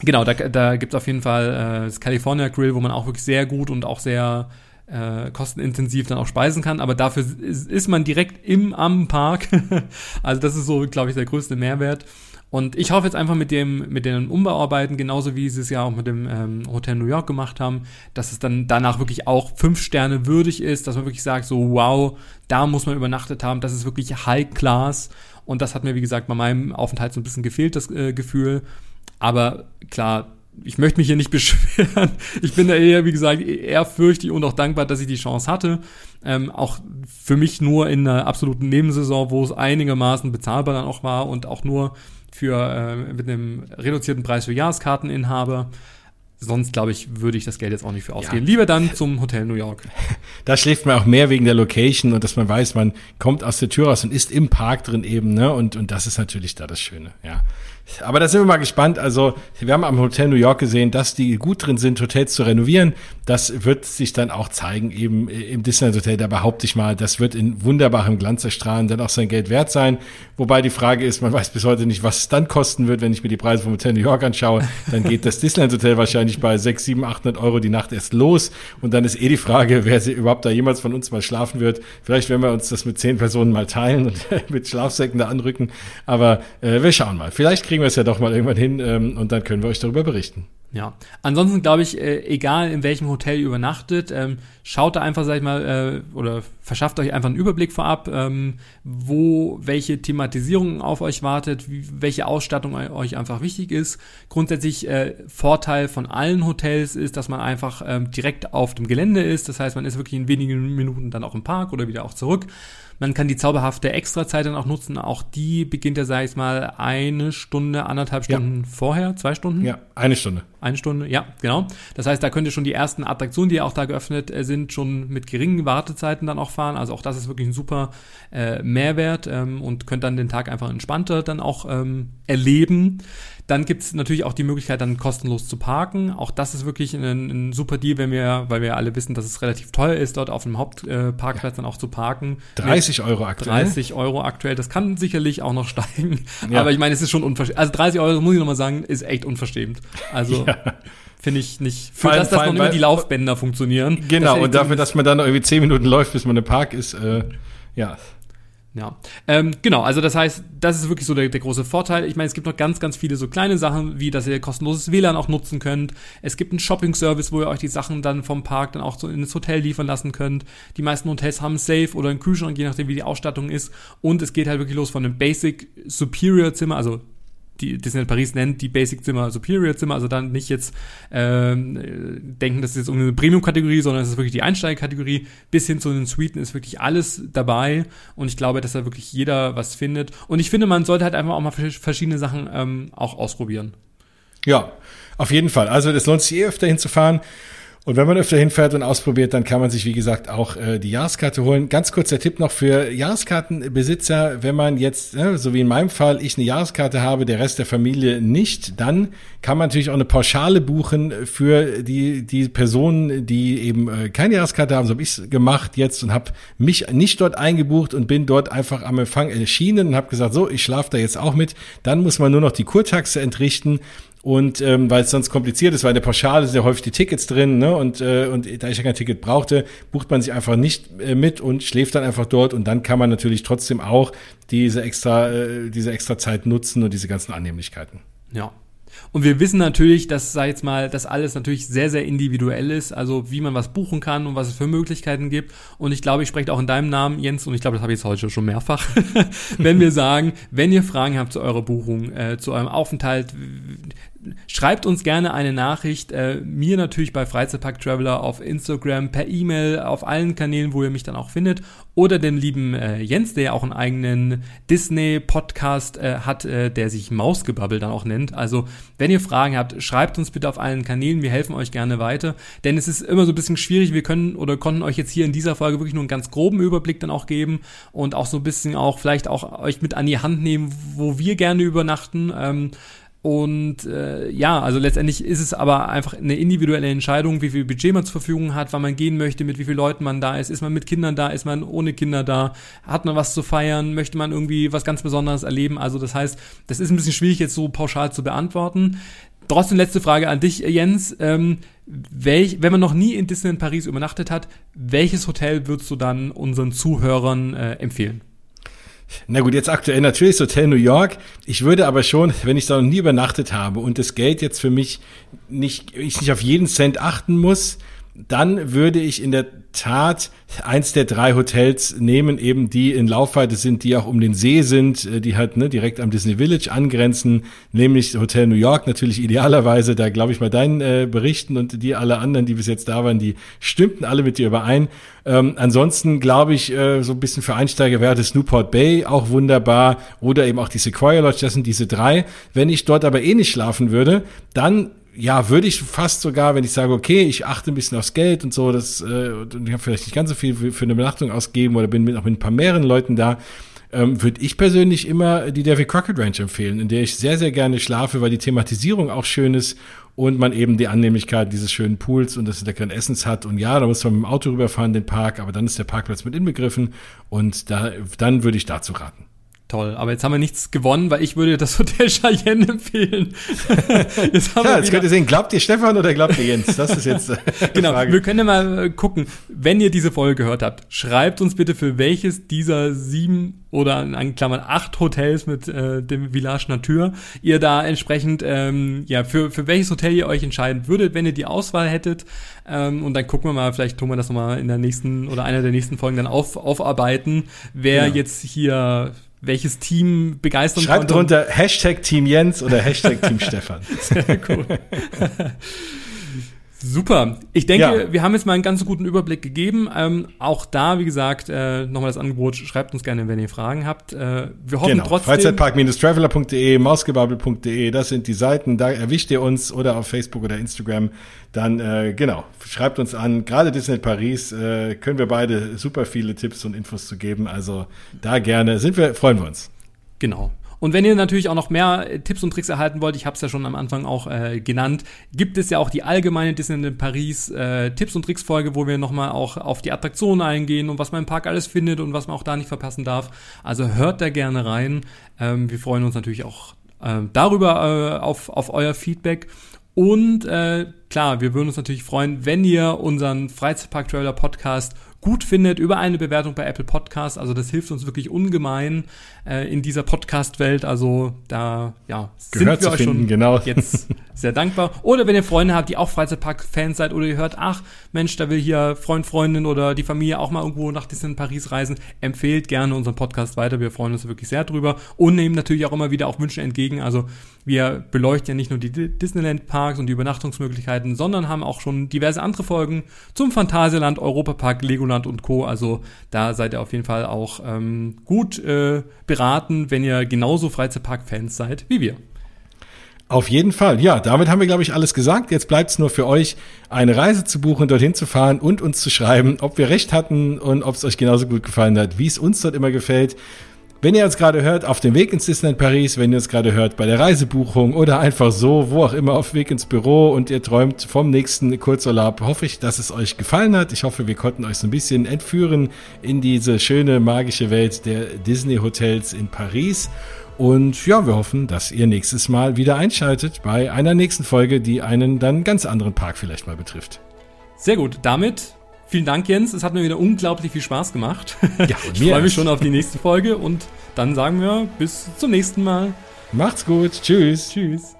A: Genau, da, da gibt auf jeden Fall äh, das California Grill, wo man auch wirklich sehr gut und auch sehr äh, kostenintensiv dann auch speisen kann, aber dafür ist, ist man direkt im am Park. also das ist so, glaube ich, der größte Mehrwert. Und ich hoffe jetzt einfach mit dem, mit den Umbauarbeiten, genauso wie sie es ja auch mit dem ähm, Hotel New York gemacht haben, dass es dann danach wirklich auch fünf Sterne würdig ist, dass man wirklich sagt, so wow, da muss man übernachtet haben, das ist wirklich High Class. Und das hat mir, wie gesagt, bei meinem Aufenthalt so ein bisschen gefehlt, das äh, Gefühl. Aber klar, ich möchte mich hier nicht beschweren. Ich bin da eher, wie gesagt, eher fürchtig und auch dankbar, dass ich die Chance hatte. Ähm, auch für mich nur in einer absoluten Nebensaison, wo es einigermaßen bezahlbar dann auch war und auch nur für äh, mit einem reduzierten Preis für Jahreskarteninhaber. sonst, glaube ich, würde ich das Geld jetzt auch nicht für ausgeben. Ja. Lieber dann zum Hotel New York.
B: Da schläft man auch mehr wegen der Location und dass man weiß, man kommt aus der Tür raus und ist im Park drin eben, ne? Und, und das ist natürlich da das Schöne, ja. Aber da sind wir mal gespannt. Also, wir haben am Hotel New York gesehen, dass die gut drin sind, Hotels zu renovieren. Das wird sich dann auch zeigen, eben im Disneyland Hotel. Da behaupte ich mal, das wird in wunderbarem Glanz erstrahlen, dann auch sein Geld wert sein. Wobei die Frage ist, man weiß bis heute nicht, was es dann kosten wird, wenn ich mir die Preise vom Hotel New York anschaue. Dann geht das Disneyland Hotel wahrscheinlich bei 6, 7, 800 Euro die Nacht erst los. Und dann ist eh die Frage, wer überhaupt da jemals von uns mal schlafen wird. Vielleicht werden wir uns das mit zehn Personen mal teilen und mit Schlafsäcken da anrücken. Aber äh, wir schauen mal. Vielleicht kriegen wir es ja doch mal irgendwann hin ähm, und dann können wir euch darüber berichten.
A: Ja, ansonsten glaube ich, äh, egal in welchem Hotel ihr übernachtet, ähm, schaut da einfach, sag ich mal, äh, oder verschafft euch einfach einen Überblick vorab, ähm, wo welche Thematisierung auf euch wartet, wie, welche Ausstattung euch einfach wichtig ist. Grundsätzlich äh, Vorteil von allen Hotels ist, dass man einfach ähm, direkt auf dem Gelände ist. Das heißt, man ist wirklich in wenigen Minuten dann auch im Park oder wieder auch zurück. Man kann die zauberhafte Extrazeit dann auch nutzen. Auch die beginnt ja, sag ich mal, eine Stunde, anderthalb Stunden ja. vorher, zwei Stunden?
B: Ja, eine Stunde.
A: Eine Stunde, ja, genau. Das heißt, da könnt ihr schon die ersten Attraktionen, die auch da geöffnet äh, sind, schon mit geringen Wartezeiten dann auch fahren. Also auch das ist wirklich ein super äh, Mehrwert ähm, und könnt dann den Tag einfach entspannter dann auch ähm, erleben. Dann gibt es natürlich auch die Möglichkeit, dann kostenlos zu parken. Auch das ist wirklich ein, ein, super Deal, wenn wir, weil wir ja alle wissen, dass es relativ teuer ist, dort auf dem Hauptparkplatz äh, dann auch zu parken.
B: 30 Euro aktuell.
A: 30 Euro aktuell. Das kann sicherlich auch noch steigen. Ja. Aber ich meine, es ist schon unverschämt. Also 30 Euro, muss ich nochmal sagen, ist echt unverschämt. Also. Ja. Finde ich nicht.
B: Für
A: allem,
B: das, dass
A: noch immer die Laufbänder funktionieren.
B: Genau, und dafür, dass man dann irgendwie 10 Minuten läuft, bis man im Park ist, äh, ja,
A: ja, ähm, genau, also das heißt, das ist wirklich so der, der große Vorteil. Ich meine, es gibt noch ganz, ganz viele so kleine Sachen, wie dass ihr kostenloses WLAN auch nutzen könnt. Es gibt einen Shopping-Service, wo ihr euch die Sachen dann vom Park dann auch so ins Hotel liefern lassen könnt. Die meisten Hotels haben Safe oder einen Kühlschrank, je nachdem, wie die Ausstattung ist. Und es geht halt wirklich los von einem Basic Superior Zimmer, also die Disneyland Paris nennt, die Basic-Zimmer Superior-Zimmer, also dann nicht jetzt ähm, denken, das ist jetzt eine Premium-Kategorie, sondern es ist wirklich die Einsteiger-Kategorie. Bis hin zu den Suiten ist wirklich alles dabei und ich glaube, dass da wirklich jeder was findet. Und ich finde, man sollte halt einfach auch mal verschiedene Sachen ähm, auch ausprobieren.
B: Ja, auf jeden Fall. Also es lohnt sich eh öfter hinzufahren. Und wenn man öfter hinfährt und ausprobiert, dann kann man sich, wie gesagt, auch äh, die Jahreskarte holen. Ganz kurzer Tipp noch für Jahreskartenbesitzer, wenn man jetzt, äh, so wie in meinem Fall, ich eine Jahreskarte habe, der Rest der Familie nicht, dann kann man natürlich auch eine Pauschale buchen für die, die Personen, die eben äh, keine Jahreskarte haben. So habe ich gemacht jetzt und habe mich nicht dort eingebucht und bin dort einfach am Empfang erschienen und habe gesagt, so, ich schlafe da jetzt auch mit. Dann muss man nur noch die Kurtaxe entrichten und ähm, weil es sonst kompliziert ist, weil in der Pauschale sind ja häufig die Tickets drin, ne? Und, äh, und da ich ja kein Ticket brauchte, bucht man sich einfach nicht äh, mit und schläft dann einfach dort und dann kann man natürlich trotzdem auch diese extra, äh, diese extra Zeit nutzen und diese ganzen Annehmlichkeiten.
A: Ja, und wir wissen natürlich, dass, sag jetzt mal, das alles natürlich sehr, sehr individuell ist, also wie man was buchen kann und was es für Möglichkeiten gibt. Und ich glaube, ich spreche auch in deinem Namen, Jens, und ich glaube, das habe ich jetzt heute schon mehrfach, wenn wir sagen, wenn ihr Fragen habt zu eurer Buchung, äh, zu eurem Aufenthalt, schreibt uns gerne eine Nachricht, äh, mir natürlich bei Freizeitpark Traveler auf Instagram, per E-Mail, auf allen Kanälen, wo ihr mich dann auch findet, oder dem lieben äh, Jens, der ja auch einen eigenen Disney-Podcast äh, hat, äh, der sich Mausgebabbel dann auch nennt. Also, wenn ihr Fragen habt, schreibt uns bitte auf allen Kanälen, wir helfen euch gerne weiter, denn es ist immer so ein bisschen schwierig, wir können oder konnten euch jetzt hier in dieser Folge wirklich nur einen ganz groben Überblick dann auch geben und auch so ein bisschen auch vielleicht auch euch mit an die Hand nehmen, wo wir gerne übernachten. Ähm, und äh, ja, also letztendlich ist es aber einfach eine individuelle Entscheidung, wie viel Budget man zur Verfügung hat, wann man gehen möchte, mit wie vielen Leuten man da ist. Ist man mit Kindern da, ist man ohne Kinder da, hat man was zu feiern, möchte man irgendwie was ganz Besonderes erleben. Also das heißt, das ist ein bisschen schwierig jetzt so pauschal zu beantworten. Trotzdem letzte Frage an dich, Jens. Ähm, welch, wenn man noch nie in Disneyland Paris übernachtet hat, welches Hotel würdest du dann unseren Zuhörern äh, empfehlen?
B: Na gut, jetzt aktuell natürlich Hotel New York. Ich würde aber schon, wenn ich da noch nie übernachtet habe und das Geld jetzt für mich nicht, ich nicht auf jeden Cent achten muss, dann würde ich in der Tat eins der drei Hotels nehmen, eben die in Laufweite sind, die auch um den See sind, äh, die halt ne, direkt am Disney Village angrenzen, nämlich Hotel New York natürlich idealerweise, da glaube ich mal deinen äh, Berichten und die alle anderen, die bis jetzt da waren, die stimmten alle mit dir überein. Ähm, ansonsten glaube ich, äh, so ein bisschen für Einsteiger wäre das Newport Bay auch wunderbar oder eben auch die Sequoia Lodge, das sind diese drei. Wenn ich dort aber eh nicht schlafen würde, dann ja, würde ich fast sogar, wenn ich sage, okay, ich achte ein bisschen aufs Geld und so, das, äh, und ich habe vielleicht nicht ganz so viel für, eine Übernachtung ausgeben oder bin mit, auch mit ein paar mehreren Leuten da, ähm, würde ich persönlich immer die David Crockett Ranch empfehlen, in der ich sehr, sehr gerne schlafe, weil die Thematisierung auch schön ist und man eben die Annehmlichkeit dieses schönen Pools und des leckeren Essens hat. Und ja, da muss man mit dem Auto rüberfahren, den Park, aber dann ist der Parkplatz mit inbegriffen und da, dann würde ich dazu raten.
A: Toll, aber jetzt haben wir nichts gewonnen, weil ich würde das Hotel Cheyenne empfehlen.
B: jetzt haben ja, jetzt könnt ihr sehen, glaubt ihr Stefan oder glaubt ihr Jens? Das ist jetzt äh,
A: Genau, Frage. wir können ja mal äh, gucken, wenn ihr diese Folge gehört habt, schreibt uns bitte für welches dieser sieben oder in Klammern acht Hotels mit äh, dem Village Natur ihr da entsprechend, ähm, ja, für, für welches Hotel ihr euch entscheiden würdet, wenn ihr die Auswahl hättet. Ähm, und dann gucken wir mal, vielleicht tun wir das nochmal in der nächsten oder einer der nächsten Folgen dann auf, aufarbeiten, wer genau. jetzt hier welches Team begeistern
B: Schreibt drunter Hashtag Team Jens oder Hashtag Team Stefan. Sehr cool.
A: Super. Ich denke, ja. wir haben jetzt mal einen ganz guten Überblick gegeben. Ähm, auch da, wie gesagt, äh, nochmal das Angebot, schreibt uns gerne, wenn ihr Fragen habt. Äh, wir hoffen genau. trotzdem.
B: Freizeitpark-traveler.de, mausgebabbel.de, das sind die Seiten, da erwischt ihr uns oder auf Facebook oder Instagram. Dann, äh, genau, schreibt uns an. Gerade Disney Paris äh, können wir beide super viele Tipps und Infos zu geben. Also da gerne, sind wir, freuen wir uns.
A: Genau. Und wenn ihr natürlich auch noch mehr äh, Tipps und Tricks erhalten wollt, ich habe es ja schon am Anfang auch äh, genannt, gibt es ja auch die allgemeine Disneyland Paris äh, Tipps und Tricks Folge, wo wir nochmal auch auf die Attraktionen eingehen und was man im Park alles findet und was man auch da nicht verpassen darf. Also hört da gerne rein. Ähm, wir freuen uns natürlich auch äh, darüber äh, auf, auf euer Feedback. Und äh, klar, wir würden uns natürlich freuen, wenn ihr unseren Freizeitpark Trailer Podcast gut findet über eine Bewertung bei Apple Podcast. Also das hilft uns wirklich ungemein äh, in dieser Podcast-Welt. Also da ja,
B: Gehört sind wir euch finden, schon genau.
A: jetzt sehr dankbar. Oder wenn ihr Freunde habt, die auch Freizeitpark-Fans seid oder ihr hört, ach Mensch, da will hier Freund, Freundin oder die Familie auch mal irgendwo nach Disneyland Paris reisen, empfehlt gerne unseren Podcast weiter. Wir freuen uns wirklich sehr drüber und nehmen natürlich auch immer wieder auch Wünsche entgegen. Also wir beleuchten ja nicht nur die Disneyland-Parks und die Übernachtungsmöglichkeiten, sondern haben auch schon diverse andere Folgen zum Phantasialand, Europapark, Legoland und Co. Also da seid ihr auf jeden Fall auch ähm, gut äh, beraten, wenn ihr genauso Freizeitpark-Fans seid wie wir.
B: Auf jeden Fall. Ja, damit haben wir, glaube ich, alles gesagt. Jetzt bleibt es nur für euch, eine Reise zu buchen, dorthin zu fahren und uns zu schreiben, ob wir recht hatten und ob es euch genauso gut gefallen hat, wie es uns dort immer gefällt. Wenn ihr uns gerade hört, auf dem Weg ins Disneyland Paris, wenn ihr uns gerade hört bei der Reisebuchung oder einfach so, wo auch immer, auf Weg ins Büro und ihr träumt vom nächsten Kurzurlaub, hoffe ich, dass es euch gefallen hat. Ich hoffe, wir konnten euch so ein bisschen entführen in diese schöne, magische Welt der Disney Hotels in Paris. Und ja, wir hoffen, dass ihr nächstes Mal wieder einschaltet bei einer nächsten Folge, die einen dann ganz anderen Park vielleicht mal betrifft.
A: Sehr gut. Damit Vielen Dank, Jens. Es hat mir wieder unglaublich viel Spaß gemacht. Ja, ich freue mich schon auf die nächste Folge und dann sagen wir bis zum nächsten Mal.
B: Macht's gut. Tschüss. Tschüss.